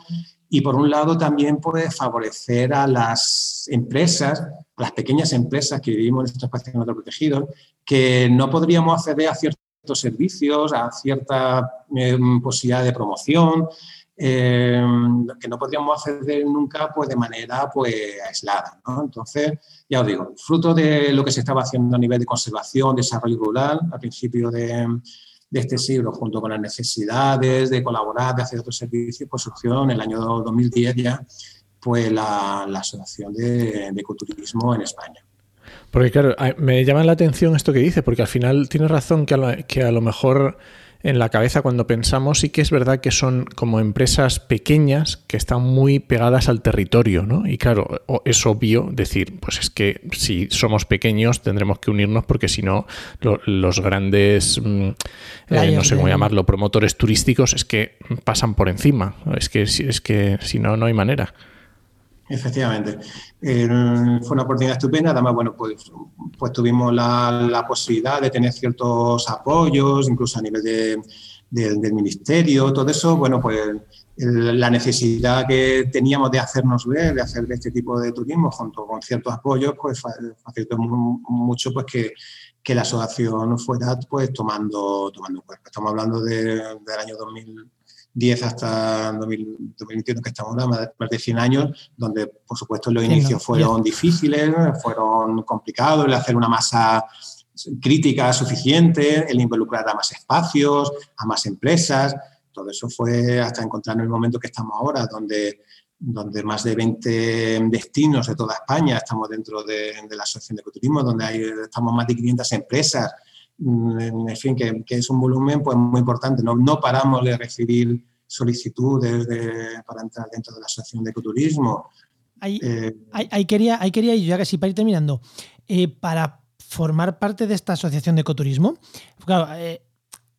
y por un lado también puede favorecer a las empresas, a las pequeñas empresas que vivimos en estos espacios naturales protegidos, que no podríamos acceder a ciertos servicios, a cierta eh, posibilidad de promoción, eh, que no podríamos acceder nunca pues, de manera pues, aislada. ¿no? Entonces, ya os digo, fruto de lo que se estaba haciendo a nivel de conservación, desarrollo rural, a principio de, de este siglo, junto con las necesidades de colaborar, de hacer otros servicios, pues surgió en el año 2010 ya pues, la, la Asociación de, de Ecoturismo en España.
Porque claro, me llama la atención esto que dice, porque al final tiene razón que a que a lo mejor en la cabeza cuando pensamos sí que es verdad que son como empresas pequeñas que están muy pegadas al territorio, ¿no? Y claro, es obvio decir, pues es que si somos pequeños tendremos que unirnos porque si no lo, los grandes, mm, eh, no sé cómo llamarlo, promotores turísticos es que pasan por encima. Es que, es que si no, no hay manera.
Efectivamente. Eh, fue una oportunidad estupenda. Además, bueno, pues, pues tuvimos la, la, posibilidad de tener ciertos apoyos, incluso a nivel de, de, del ministerio, todo eso, bueno, pues la necesidad que teníamos de hacernos ver, de hacer este tipo de turismo junto con ciertos apoyos, pues facilitó mucho pues que, que la asociación fuera pues tomando, tomando cuerpo. Estamos hablando de, del año 2000 10 hasta 2021, que estamos ahora, más de 100 años, donde por supuesto los inicios fueron difíciles, fueron complicados, el hacer una masa crítica suficiente, el involucrar a más espacios, a más empresas, todo eso fue hasta encontrar en el momento que estamos ahora, donde, donde más de 20 destinos de toda España estamos dentro de, de la Asociación de Ecoturismo, donde hay, estamos más de 500 empresas, en fin, que, que, es un volumen pues, muy importante. No, no paramos de recibir solicitudes de, para entrar dentro de la asociación de ecoturismo.
Ahí, eh, ahí, ahí quería, ahí quería yo, ya casi para ir terminando, eh, para formar parte de esta asociación de ecoturismo, claro, eh,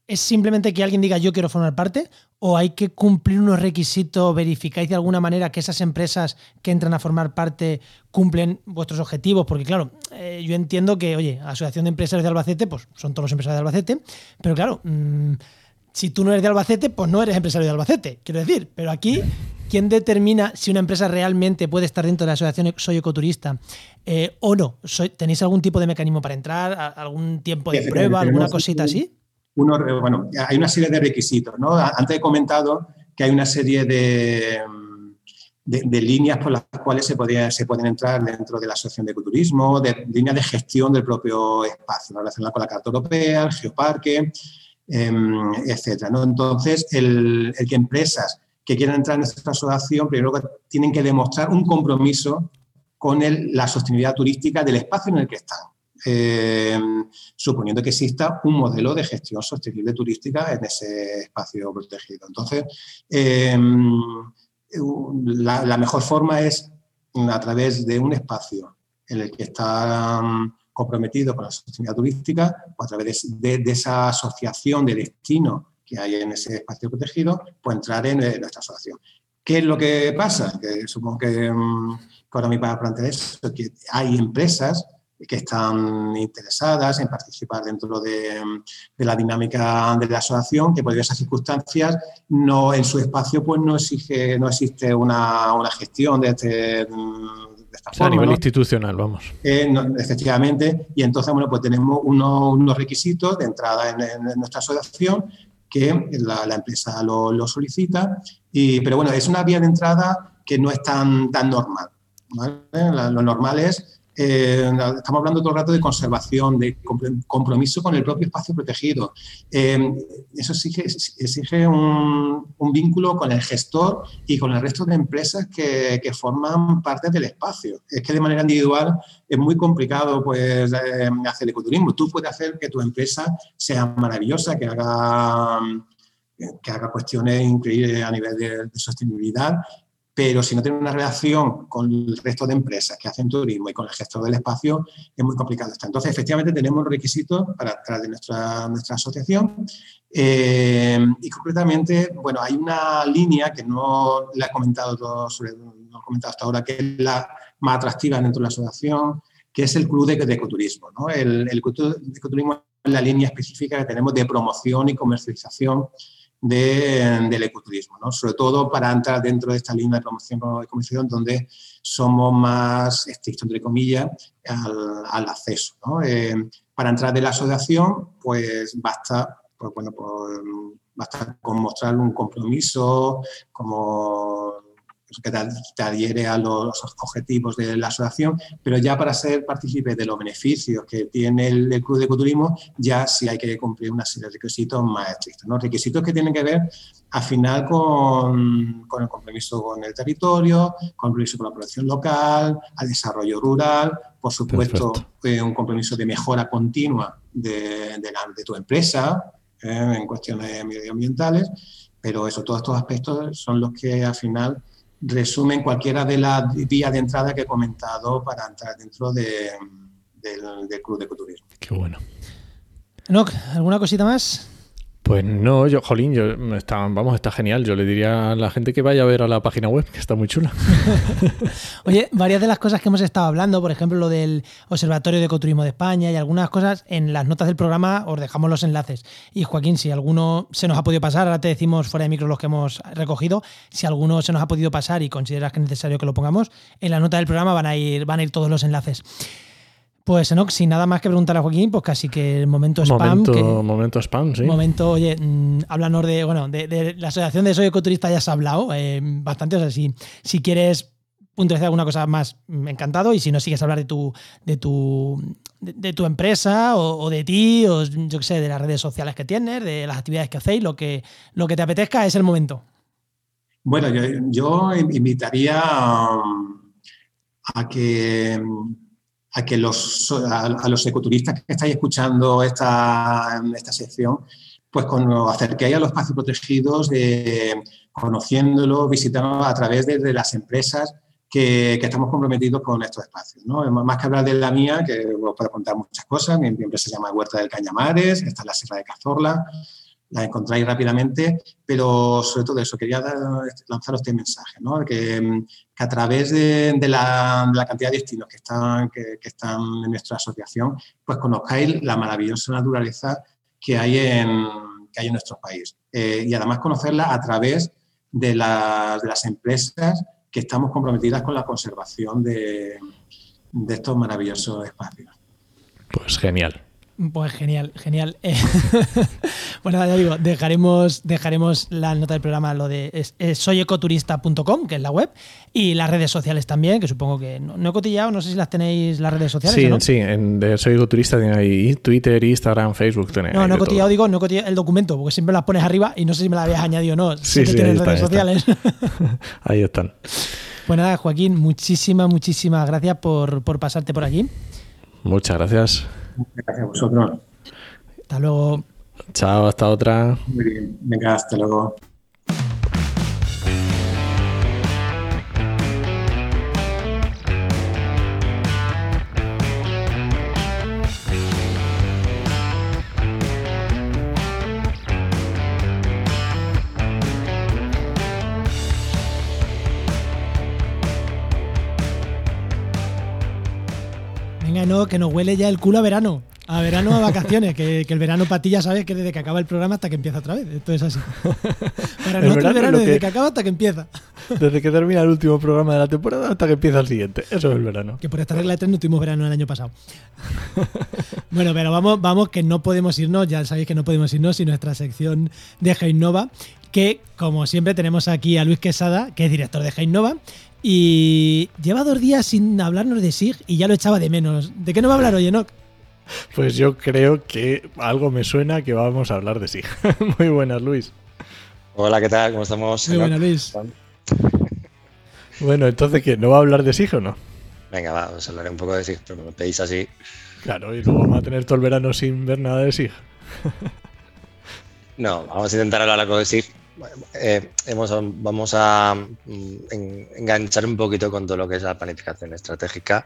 ¿Es simplemente que alguien diga yo quiero formar parte? ¿O hay que cumplir unos requisitos? ¿Verificáis de alguna manera que esas empresas que entran a formar parte cumplen vuestros objetivos? Porque claro, eh, yo entiendo que, oye, Asociación de Empresarios de Albacete, pues son todos los empresarios de Albacete, pero claro, mmm, si tú no eres de Albacete, pues no eres empresario de Albacete, quiero decir. Pero aquí, ¿quién determina si una empresa realmente puede estar dentro de la Asociación Soy Ecoturista eh, o no? ¿Tenéis algún tipo de mecanismo para entrar? ¿Algún tiempo de prueba? ¿Alguna cosita así?
Uno, bueno, hay una serie de requisitos, ¿no? Antes he comentado que hay una serie de, de, de líneas por las cuales se, pueden entrar dentro de la asociación de ecoturismo, de líneas de gestión del propio espacio, relacionadas con la Carta Europea, el Geoparque, eh, etcétera. Entonces, el, que empresas que quieran entrar en esta asociación, primero tienen que demostrar un compromiso con la sostenibilidad turística del espacio en el que están eh, suponiendo que exista un modelo de gestión sostenible turística en ese espacio protegido. Entonces, eh, la, mejor forma es a través de un espacio en el que está um, comprometido con la sostenibilidad turística o a través de, esa asociación de destino que hay en ese espacio protegido, pues entrar en, en nuestra asociación. ¿Qué es lo que pasa? Que supongo que, que ahora me para plantear eso, que hay empresas que están interesadas en participar dentro de, de, la dinámica de la asociación, que por diversas circunstancias no, en su espacio pues no exige, no existe una, una gestión de este
forma, a nivel ¿no? institucional, vamos.
Eh, no, efectivamente, y entonces, bueno, pues tenemos unos, unos requisitos de entrada en, en, nuestra asociación que la, la empresa lo, lo, solicita, y, pero bueno, es una vía de entrada que no es tan, tan normal. ¿vale? La, lo normal es eh, estamos hablando todo el rato de conservación, de compromiso con el propio espacio protegido. Eh, eso exige, exige un, un, vínculo con el gestor y con el resto de empresas que, que, forman parte del espacio. Es que de manera individual es muy complicado pues, eh, hacer ecoturismo. Tú puedes hacer que tu empresa sea maravillosa, que haga, que haga cuestiones increíbles a nivel de, de sostenibilidad, pero si no tiene una relación con el resto de empresas que hacen turismo y con el gestor del espacio, es muy complicado estar. Entonces, efectivamente, tenemos requisitos para entrar de nuestra, nuestra asociación eh, y concretamente, bueno, hay una línea que no la he comentado todo sobre, no he comentado hasta ahora, que es la más atractiva dentro de la asociación, que es el club de, ecoturismo. ¿no? El, el de ecoturismo es la línea específica que tenemos de promoción y comercialización del ecoturismo, ¿no? sobre todo para entrar dentro de esta línea de promoción y comercialización donde somos más estrictos, entre comillas, al, acceso. ¿no? Eh, para entrar de la asociación, pues basta, pues, bueno, pues, basta con mostrar un compromiso, como que te, adhiere a los objetivos de la asociación, pero ya para ser partícipe de los beneficios que tiene el, Club de Ecoturismo, ya sí hay que cumplir una serie de requisitos más estrictos. ¿no? Requisitos que tienen que ver al final con, con, el compromiso con el territorio, compromiso con la población local, al desarrollo rural, por supuesto, eh, un compromiso de mejora continua de, de, tu empresa eh, en cuestiones medioambientales, pero eso, todos estos aspectos son los que al final resumen cualquiera de las vías de entrada que he comentado para entrar dentro del, Club de Ecoturismo.
Qué bueno.
¿alguna cosita más?
Pues no, yo, Jolín, yo, está, vamos, está genial. Yo le diría a la gente que vaya a ver a la página web, que está muy chula.
Oye, varias de las cosas que hemos estado hablando, por ejemplo, lo del Observatorio de Ecoturismo de España y algunas cosas, en las notas del programa os dejamos los enlaces. Y Joaquín, si alguno se nos ha podido pasar, ahora te decimos fuera de micro los que hemos recogido, si alguno se nos ha podido pasar y consideras que es necesario que lo pongamos, en la nota del programa van a ir, van a ir todos los enlaces. Pues Enoch, sin nada más que preguntar a Joaquín, pues casi que el momento spam.
Momento, momento spam, sí.
Momento, oye, mm, háblanos de, bueno, de, la asociación de Soy Ecoturista ya has hablado eh, bastante, o sea, si, si quieres puntualizar alguna cosa más, mm, encantado, y si no sigues a hablar de tu, de tu, de, tu empresa o, de ti, o yo qué sé, de las redes sociales que tienes, de las actividades que hacéis, lo que, lo que te apetezca es el momento.
Bueno, yo, yo invitaría a que a que los, a, los ecoturistas que estáis escuchando esta, esta sección, pues con, acerquéis a los espacios protegidos, de, conociéndolo, visitándolo a través de, las empresas que, estamos comprometidos con estos espacios. ¿no? Más que hablar de la mía, que os puedo contar muchas cosas, mi, empresa se llama Huerta del Cañamares, está en la Sierra de Cazorla, la encontráis rápidamente, pero sobre todo eso, quería lanzaros este mensaje, ¿no? que, a través de, la, cantidad de destinos que están, que, están en nuestra asociación, pues conozcáis la maravillosa naturaleza que hay en, que hay en nuestro país. Eh, y además conocerla a través de, las, de las empresas que estamos comprometidas con la conservación de, de estos maravillosos espacios.
Pues genial.
Pues genial, genial. Eh, bueno, ya digo, dejaremos, dejaremos la nota del programa, lo de soyecoturista.com, que es la web, y las redes sociales también, que supongo que no, he cotillado, no sé si las tenéis las redes sociales.
Sí, sí, en de Soy Ecoturista tiene ahí Twitter, Instagram, Facebook.
no, no he cotillado, digo, no he cotillado el documento, porque siempre las pones arriba y no sé si me la habías añadido o no.
Sí, sí,
tienes
redes sociales. ahí están.
Pues nada, Joaquín, muchísimas, muchísimas gracias por, por pasarte por aquí.
Muchas gracias.
Gracias a vosotros.
Hasta luego.
Chao, hasta otra.
Muy bien. Venga, hasta luego.
Que nos huele ya el culo a verano. A verano, a vacaciones, que, el verano para ti ya sabes que desde que acaba el programa hasta que empieza otra vez. Esto es así. Para nosotros el verano, desde que, acaba hasta que empieza.
Desde que termina el último programa de la temporada hasta que empieza el siguiente. Eso es el verano.
Que por esta regla de tres no tuvimos verano el año pasado. bueno, pero vamos, vamos, que no podemos irnos, ya sabéis que no podemos irnos sin nuestra sección de Heinova, que como siempre tenemos aquí a Luis Quesada, que es director de Heinova, y lleva dos días sin hablarnos de SIG y ya lo echaba de menos. ¿De qué no va a hablar hoy, Enoch?
Pues yo creo que algo me suena que vamos a hablar de SIG. Muy buenas, Luis.
Hola, ¿qué tal? ¿Cómo estamos?
Muy buenas, Luis.
Bueno, entonces, ¿qué? ¿No va a hablar de SIG o no?
Venga, va, os hablaré un poco de SIG, pero me pedís así.
Claro, y luego vamos a tener todo el verano sin ver nada de SIG.
no, vamos a intentar hablar algo de SIG eh, vamos a mm, enganchar un poquito con todo lo que es la planificación estratégica,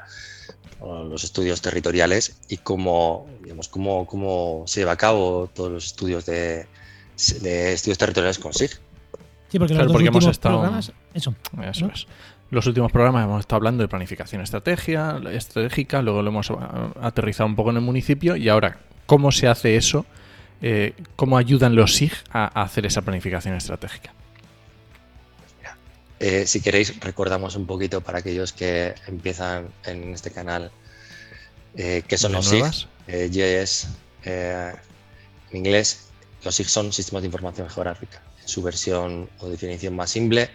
los estudios territoriales y cómo, digamos, cómo, cómo se lleva a cabo todos los estudios de, estudios territoriales con SIG.
Sí, porque, los porque hemos estado. Programas,
eso. eso es. Los últimos programas hemos estado hablando de planificación estrategia, estratégica, luego lo hemos aterrizado un poco en el municipio y ahora, ¿cómo se hace eso? Eh, ¿Cómo ayudan los SIG a, hacer esa planificación estratégica?
Eh, si queréis, recordamos un poquito para aquellos que empiezan en este canal eh, qué son los SIG. GIS en inglés. Los SIG son sistemas de información geográfica. En su versión o definición más simple,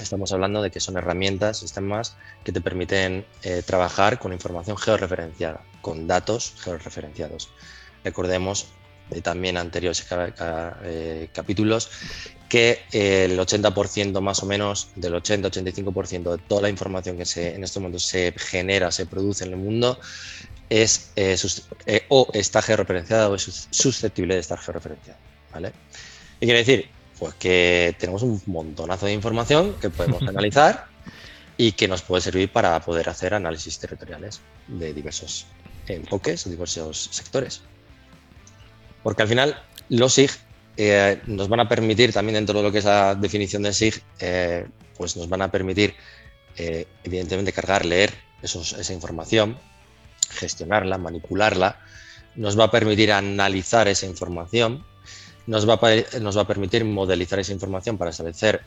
estamos hablando de que son herramientas, sistemas que te permiten trabajar con información georreferenciada, con datos georreferenciados. Recordemos de también anteriores eh, capítulos, que el 80% más o menos, del 80-85% de toda la información que se, en este momento se genera, se produce en el mundo, es eh, eh, o está georreferenciada o es susceptible de estar georreferenciada. ¿vale? ¿Y quiere decir? Pues que tenemos un montonazo de información que podemos analizar y que nos puede servir para poder hacer análisis territoriales de diversos enfoques, diversos sectores. Porque al final los SIG eh, nos van a permitir, también dentro de lo que es la definición de SIG, eh, pues nos van a permitir, eh, evidentemente, cargar, leer esa información, gestionarla, manipularla, nos va a permitir analizar esa información, nos va a, nos va a permitir modelizar esa información para establecer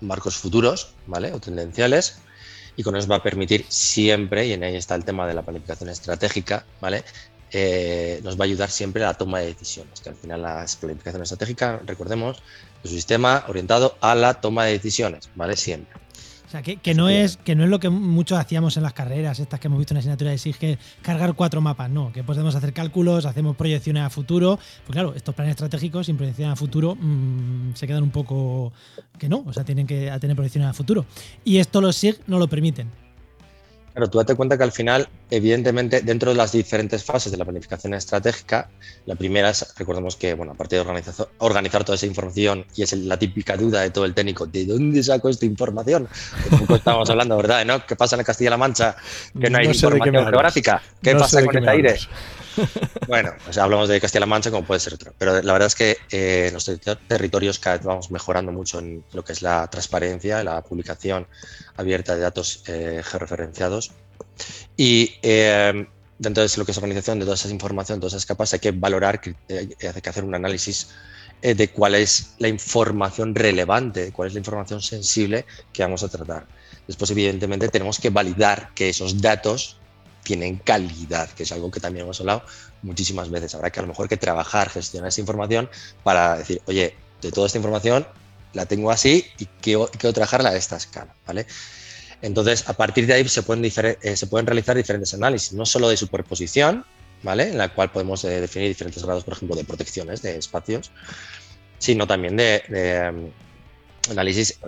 marcos futuros ¿vale? o tendenciales y eso nos va a permitir siempre, y en ahí está el tema de la planificación estratégica, ¿vale? Eh, nos va a ayudar siempre a la toma de decisiones, que al final la planificación estratégica, recordemos, es un sistema orientado a la toma de decisiones, ¿vale? Siempre.
O sea, que, no es, que no es lo que muchos hacíamos en las carreras, estas que hemos visto en la asignatura de SIG, que cargar cuatro mapas, no, que podemos hacer cálculos, hacemos proyecciones a futuro. Pues claro, estos planes estratégicos sin proyecciones a futuro mm, se quedan un poco que no, o sea, tienen que tener proyecciones a futuro. Y esto los SIG no lo permiten.
Pero tú date cuenta que al final, evidentemente, dentro de las diferentes fases de la planificación estratégica, la primera es, recordemos que, bueno, aparte de organizar, organizar toda esa información, y es la típica duda de todo el técnico, ¿de dónde saco esta información? Un poco estamos hablando, ¿verdad? ¿No? ¿Qué pasa en Castilla-La Mancha? Que no hay información geográfica. ¿Qué pasa con el aire? Bueno, hablamos de Castilla-La Mancha como puede ser otro, pero la verdad es que eh, en los territorios cada vez vamos mejorando mucho en lo que es la transparencia, la publicación abierta de datos eh, georreferenciados y eh, dentro de lo que es organización de toda esa información, todas esas capas, hay que valorar, hay que hacer un análisis de cuál es la información relevante, cuál es la información sensible que vamos a tratar. Después, evidentemente, tenemos que validar que esos datos tienen calidad, que es algo que también hemos hablado muchísimas veces. Habrá que a lo mejor que trabajar, gestionar esa información para decir, oye, de toda esta información la tengo así y quiero, trabajarla a esta escala, ¿vale? Entonces, a partir de ahí se pueden, eh, se pueden realizar diferentes análisis, no solo de superposición, ¿vale? En la cual podemos eh, definir diferentes grados, por ejemplo, de protecciones de espacios, sino también de, mm, análisis,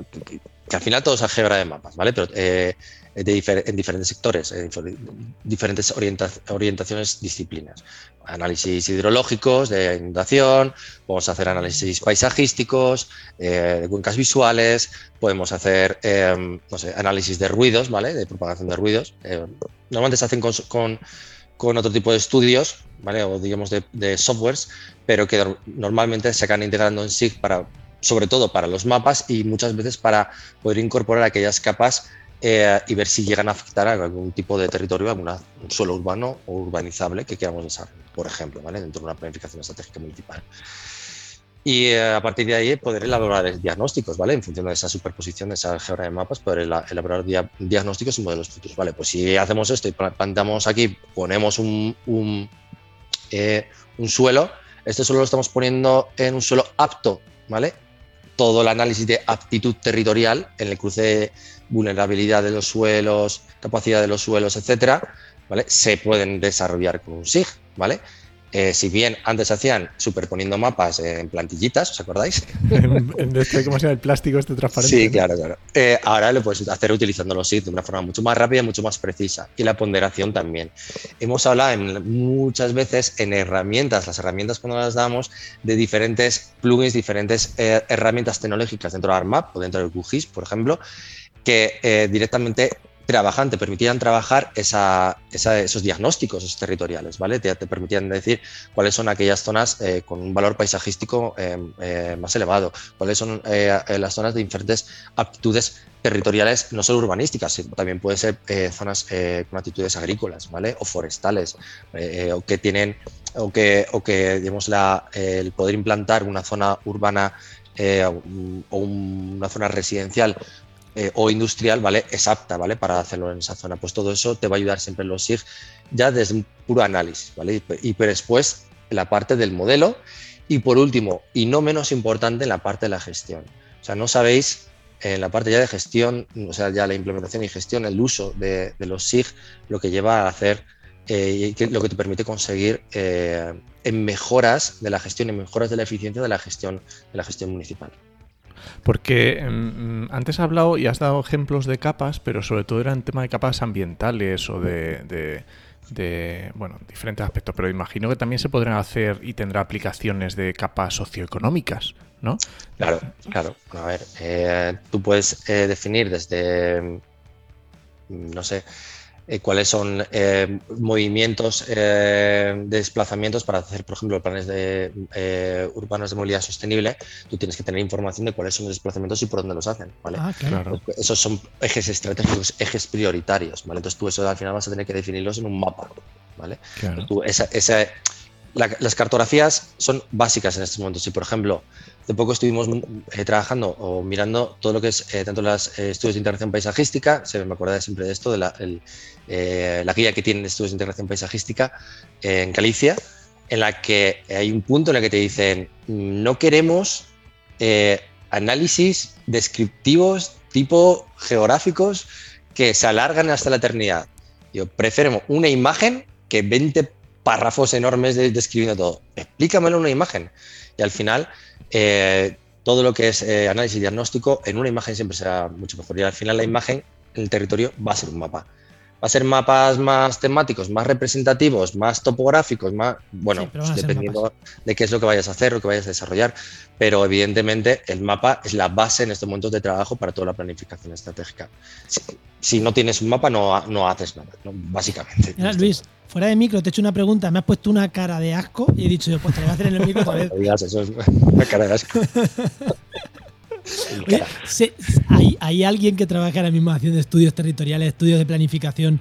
que, al final todo es álgebra de mapas, ¿vale? Pero eh, en diferentes sectores, en diferentes orientaciones, disciplinas. Análisis hidrológicos de inundación, podemos hacer análisis paisajísticos, eh, de cuencas visuales, podemos hacer em, análisis de ruidos, ¿vale? de propagación de ruidos. Eh, normalmente se hacen con, otro tipo de estudios, ¿vale? o digamos de, softwares, pero que normalmente se acaban integrando en SIG para, sobre todo para los mapas y muchas veces para poder incorporar aquellas capas eh, y ver si llegan a afectar a algún tipo de territorio, algún suelo urbano o urbanizable que queramos desarrollar, por ejemplo, ¿vale? dentro de una planificación estratégica municipal. Y eh, a partir de ahí poder elaborar diagnósticos, ¿vale? En función de esa superposición, de esa geografía de mapas, poder elaborar diagnósticos y modelos futuros, ¿vale? Pues si hacemos esto y plantamos aquí, ponemos un, eh, un suelo, este suelo lo estamos poniendo en un suelo apto, ¿vale? Todo el análisis de aptitud territorial en el cruce de vulnerabilidad de los suelos, capacidad de los suelos, etcétera, ¿vale? Se pueden desarrollar con un SIG, ¿vale? Eh, si bien antes se hacían superponiendo mapas en plantillitas, ¿os acordáis?
en, este, ¿Cómo se llama? El plástico este transparente.
Sí, claro, claro. Eh, ahora lo puedes hacer utilizando los SIG de una forma mucho más rápida y mucho más precisa. Y la ponderación también. Hemos hablado muchas veces en herramientas, las herramientas cuando las damos, de diferentes plugins, diferentes eh, herramientas tecnológicas dentro de ARMAP o dentro de QGIS, por ejemplo, que directamente trabajan, te permitían trabajar esos diagnósticos territoriales, ¿vale? Te, permitían decir cuáles son aquellas zonas eh, con un valor paisajístico eh, eh, más elevado, cuáles son las zonas de diferentes aptitudes territoriales, no solo urbanísticas, también puede ser zonas con actitudes agrícolas, ¿vale? O forestales, o que tienen, o que, o que digamos, la, el poder implantar una zona urbana o una zona residencial eh, o industrial, ¿vale? Es apta, ¿vale? Para hacerlo en esa zona. Pues todo eso te va a ayudar siempre los SIG ya desde un puro análisis, ¿vale? Y, después la parte del modelo y por último, y no menos importante, la parte de la gestión. O sea, no sabéis en la parte ya de gestión, o sea, ya la implementación y gestión, el uso de, los SIG, lo que lleva a hacer eh, y lo que te permite conseguir eh, en mejoras de la gestión, en mejoras de la eficiencia de la gestión, de la gestión municipal.
Porque em, antes has hablado y has dado ejemplos de capas, pero sobre todo eran tema de capas ambientales o de, bueno, diferentes aspectos. Pero imagino que también se podrán hacer y tendrá aplicaciones de capas socioeconómicas, ¿no?
Claro, claro. A ver, eh, tú puedes eh, definir desde, no sé, eh, cuáles son eh, movimientos eh, de desplazamientos para hacer, por ejemplo, planes de, urbanos de movilidad sostenible, tú tienes que tener información de cuáles son los desplazamientos y por dónde los hacen. ¿vale?
Ah, claro.
Pues, esos son ejes estratégicos, ejes prioritarios. ¿vale? Entonces tú eso al final vas a tener que definirlos en un mapa. ¿vale?
Claro.
esa, las cartografías son básicas en estos momentos. Si, por ejemplo, de poco estuvimos eh, trabajando o mirando todo lo que es eh, tanto los eh, estudios de integración paisajística, se me acuerda siempre de esto, de la, la guía que tienen estudios de integración paisajística en Galicia, en la que hay un punto en el que te dicen, no queremos análisis descriptivos tipo geográficos que se alargan hasta la eternidad. Yo prefiero una imagen que 20 párrafos enormes describiendo todo. Explícamelo en una imagen. Y al final, eh, todo lo que es eh, análisis y diagnóstico en una imagen siempre será mucho mejor. Y al final la imagen, el territorio va a ser un mapa. Va a ser mapas más temáticos, más representativos, más topográficos, más, bueno, pues dependiendo de qué es lo que vayas a hacer, lo que vayas a desarrollar. Pero evidentemente el mapa es la base en estos momentos de trabajo para toda la planificación estratégica. Si, no tienes un mapa, no, no haces nada, básicamente.
Luis, fuera de micro, te he hecho una pregunta, me has puesto una cara de asco y he dicho yo, pues te lo voy a hacer en el micro otra vez.
eso es una cara de asco.
¿hay, alguien que trabaje ahora mismo haciendo estudios territoriales, estudios de planificación,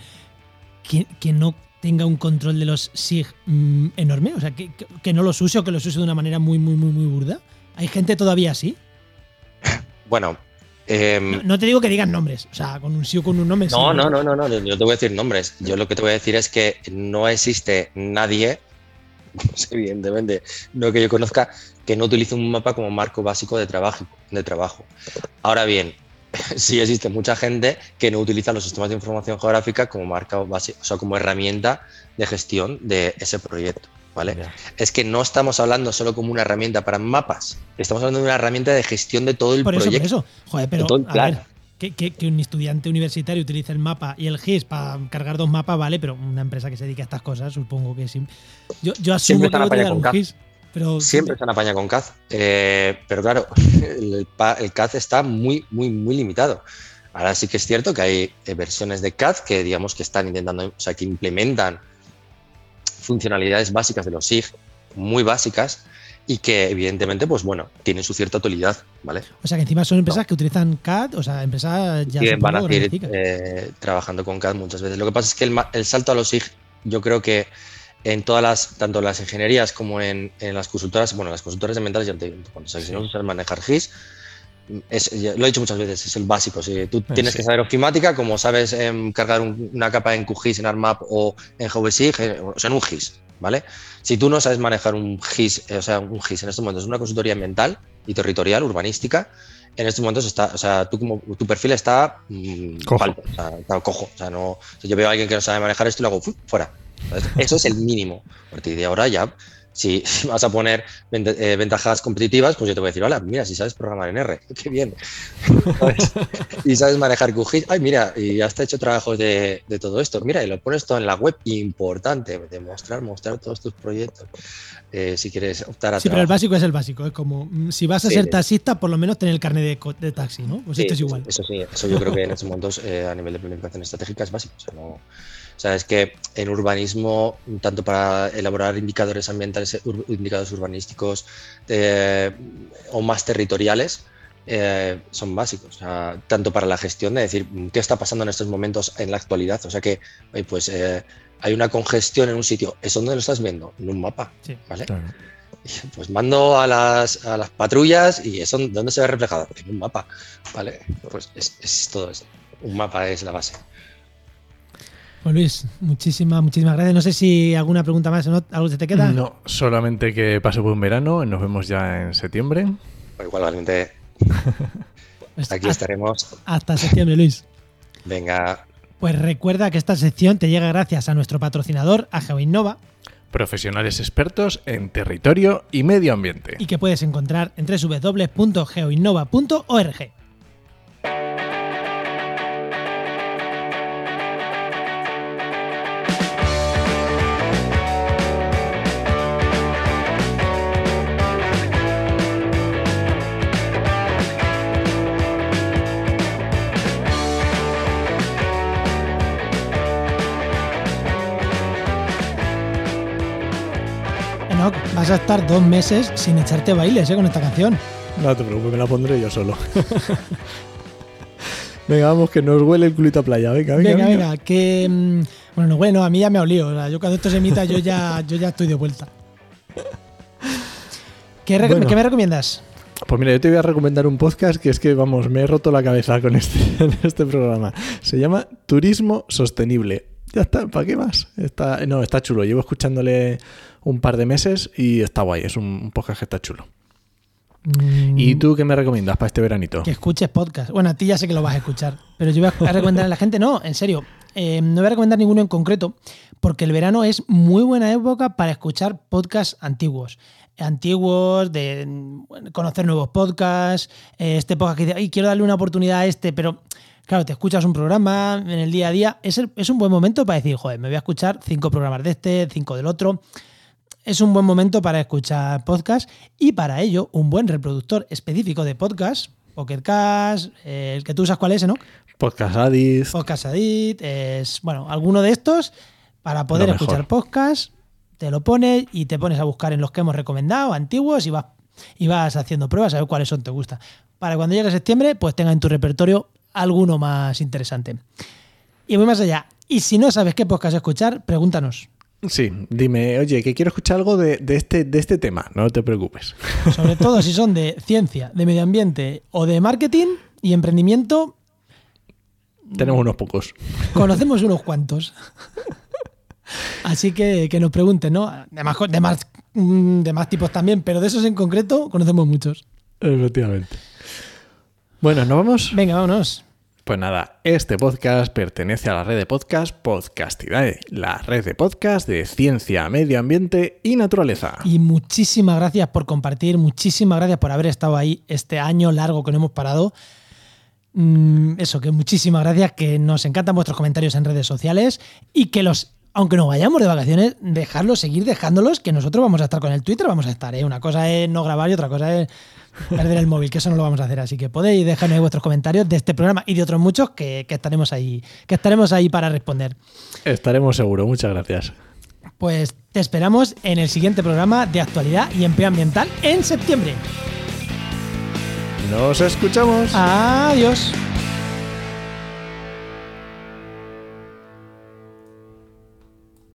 que, no tenga un control de los SIG mm, enorme? O sea, que, no los use o que los use de una manera muy, muy, muy, muy burda. ¿Hay gente todavía así?
Bueno,
em, no, te digo que digan nombres, o sea, con un sí o con un nombre.
No, no, no, no, no, yo te voy a decir nombres. Yo lo que te voy a decir es que no existe nadie evidentemente, no que yo conozca, que no utilice un mapa como marco básico de trabajo. De trabajo. Ahora bien, sí existe mucha gente que no utiliza los sistemas de información geográfica como marca básico, o sea, como herramienta de gestión de ese proyecto. ¿Vale? Es que no estamos hablando solo como una herramienta para mapas, estamos hablando de una herramienta de gestión de todo el
por
eso,
Por eso, joder, pero que, un estudiante universitario utilice el mapa y el GIS para cargar dos mapas, vale, pero una empresa que se dedica a estas cosas, supongo que sí. Yo, yo asumo
Siempre
que
un GIS. Pero, Siempre están apaña con CAD. Eh, pero claro, el, CAD está muy, muy, muy limitado. Ahora sí que es cierto que hay eh, versiones de CAD que digamos que están intentando, o sea, que implementan funcionalidades básicas de los SIG, muy básicas, y que evidentemente, pues bueno, tienen su cierta utilidad, ¿vale?
O sea que encima son empresas que utilizan CAD, o sea, empresas ya
se van a ir eh, trabajando con CAD muchas veces. Lo que pasa es que el, salto a los SIG, yo creo que en todas las, tanto las ingenierías como en, las consultoras, bueno, las consultoras de mentales, ya te, cuando sabes manejar GIS, es, lo he dicho muchas veces, es el básico. Si tú eh, tienes que saber ofimática, como sabes em, cargar una capa en QGIS, en ARMAP o en GVSIG, o sea, en un GIS, ¿vale? Si tú no sabes manejar un GIS, eh, o sea, un GIS en estos momentos es una consultoría ambiental y territorial, urbanística, en estos momentos está, o sea, tú como tu perfil está
mm, cojo.
o sea, está cojo. O sea, no, si yo veo a alguien que no sabe manejar esto y lo hago fuera. Eso es el mínimo. A partir de ahora ya si, vas a poner eh, ventajas competitivas, pues yo te voy a decir, hola, mira, si sabes programar en R, qué bien. y sabes manejar QGIS, ay, mira, y está hecho trabajos de, todo esto. Mira, y lo pones todo en la web, importante, demostrar, mostrar todos tus proyectos. Eh, si quieres optar a
Sí, pero el básico es el básico. Es como, mm, si vas a ser taxista, por lo menos tener el carnet de, taxi, ¿no? Pues esto es igual.
Eso sí, eso yo creo que en estos momentos eh, a nivel de planificación estratégica es básico. O sea, no, sea, es que en urbanismo, tanto para elaborar indicadores ambientales, indicadores urbanísticos eh, o más territoriales, eh, son básicos, o sea, tanto para la gestión de decir qué está pasando en estos momentos en la actualidad. O sea que, pues eh, hay una congestión en un sitio, ¿eso dónde lo estás viendo? En un mapa, ¿vale? Pues mando a las, a las, patrullas y eso dónde se ve reflejado, en un mapa, ¿vale? Pues es, es todo eso. Un mapa es la base.
Pues Luis, muchísimas, muchísimas gracias. No sé si alguna pregunta más, ¿no? ¿Algo se te queda?
No, solamente que pase buen verano. Nos vemos ya en septiembre.
Pues igualmente. Pues aquí estaremos.
Hasta septiembre, Luis.
Venga.
Pues recuerda que esta sección te llega gracias a nuestro patrocinador, a GeoInnova.
Profesionales expertos en territorio y medio ambiente.
Y que puedes encontrar en www.geoinnova.org. vas a estar dos meses sin echarte bailes ¿eh? con esta canción.
No te preocupes, me la pondré yo solo. venga, vamos, que nos huele el culito a playa. Venga, venga.
Venga, venga, que. Mm, bueno, no, bueno, a mí ya me ha olido. yo cuando esto se emita, yo ya, yo ya estoy de vuelta. ¿Qué, ¿Qué, me recomiendas?
Pues mira, yo te voy a recomendar un podcast que es que, vamos, me he roto la cabeza con este, este programa. Se llama Turismo Sostenible. Ya está, ¿para qué más? Está, no, está chulo. Llevo escuchándole un par de meses y está guay. Es un podcast que está chulo. ¿Y mm. tú qué me recomiendas para este veranito?
Que escuches podcast. Bueno, a ti ya sé que lo vas a escuchar, pero yo voy a recomendar a la gente, no, en serio, eh, no voy a recomendar ninguno en concreto, porque el verano es muy buena época para escuchar podcasts antiguos. Antiguos, de conocer nuevos podcasts, eh, este podcast que dice, quiero darle una oportunidad a este, pero Claro, te escuchas un programa en el día a día, es, es, un buen momento para decir, joder, me voy a escuchar cinco programas de este, cinco del otro. Es un buen momento para escuchar podcast y para ello un buen reproductor específico de podcast, Pocket Cast, eh, el que tú usas cuál es, ¿no?
Podcast Addict.
Podcast Addict, es, bueno, alguno de estos para poder escuchar podcast, te lo pones y te pones a buscar en los que hemos recomendado, antiguos, y vas, y vas haciendo pruebas a ver cuáles son te gusta. Para cuando llegue septiembre, pues tenga en tu repertorio alguno más interesante. Y muy más allá. Y si no sabes qué podcast escuchar, pregúntanos.
Sí, dime, oye, que quiero escuchar algo de, este, de este tema, no te preocupes.
Sobre todo si son de ciencia, de medio ambiente o de marketing y emprendimiento.
Tenemos unos pocos.
Conocemos unos cuantos. Así que, que nos pregunten, ¿no? De más, de, más, mm, de más tipos también, pero de esos en concreto conocemos muchos.
Efectivamente. Bueno, ¿nos vamos?
Venga, vámonos.
Pues nada, este podcast pertenece a la red de podcast Podcastidae, la red de podcast de ciencia, medio ambiente y naturaleza.
Y muchísimas gracias por compartir, muchísimas gracias por haber estado ahí este año largo que no hemos parado. Mm, eso, que muchísimas gracias, que nos encantan vuestros comentarios en redes sociales y que los aunque no vayamos de vacaciones, dejarlos, seguir dejándolos, que nosotros vamos a estar con el Twitter, vamos a estar, ¿eh? Una cosa es no grabar y otra cosa es perder el móvil, que eso no lo vamos a hacer. Así que podéis dejarme vuestros comentarios de este programa y de otros muchos que, estaremos ahí, que estaremos ahí para responder.
Estaremos seguros, muchas gracias.
Pues te esperamos en el siguiente programa de actualidad y empleo ambiental en septiembre.
Nos escuchamos.
Adiós.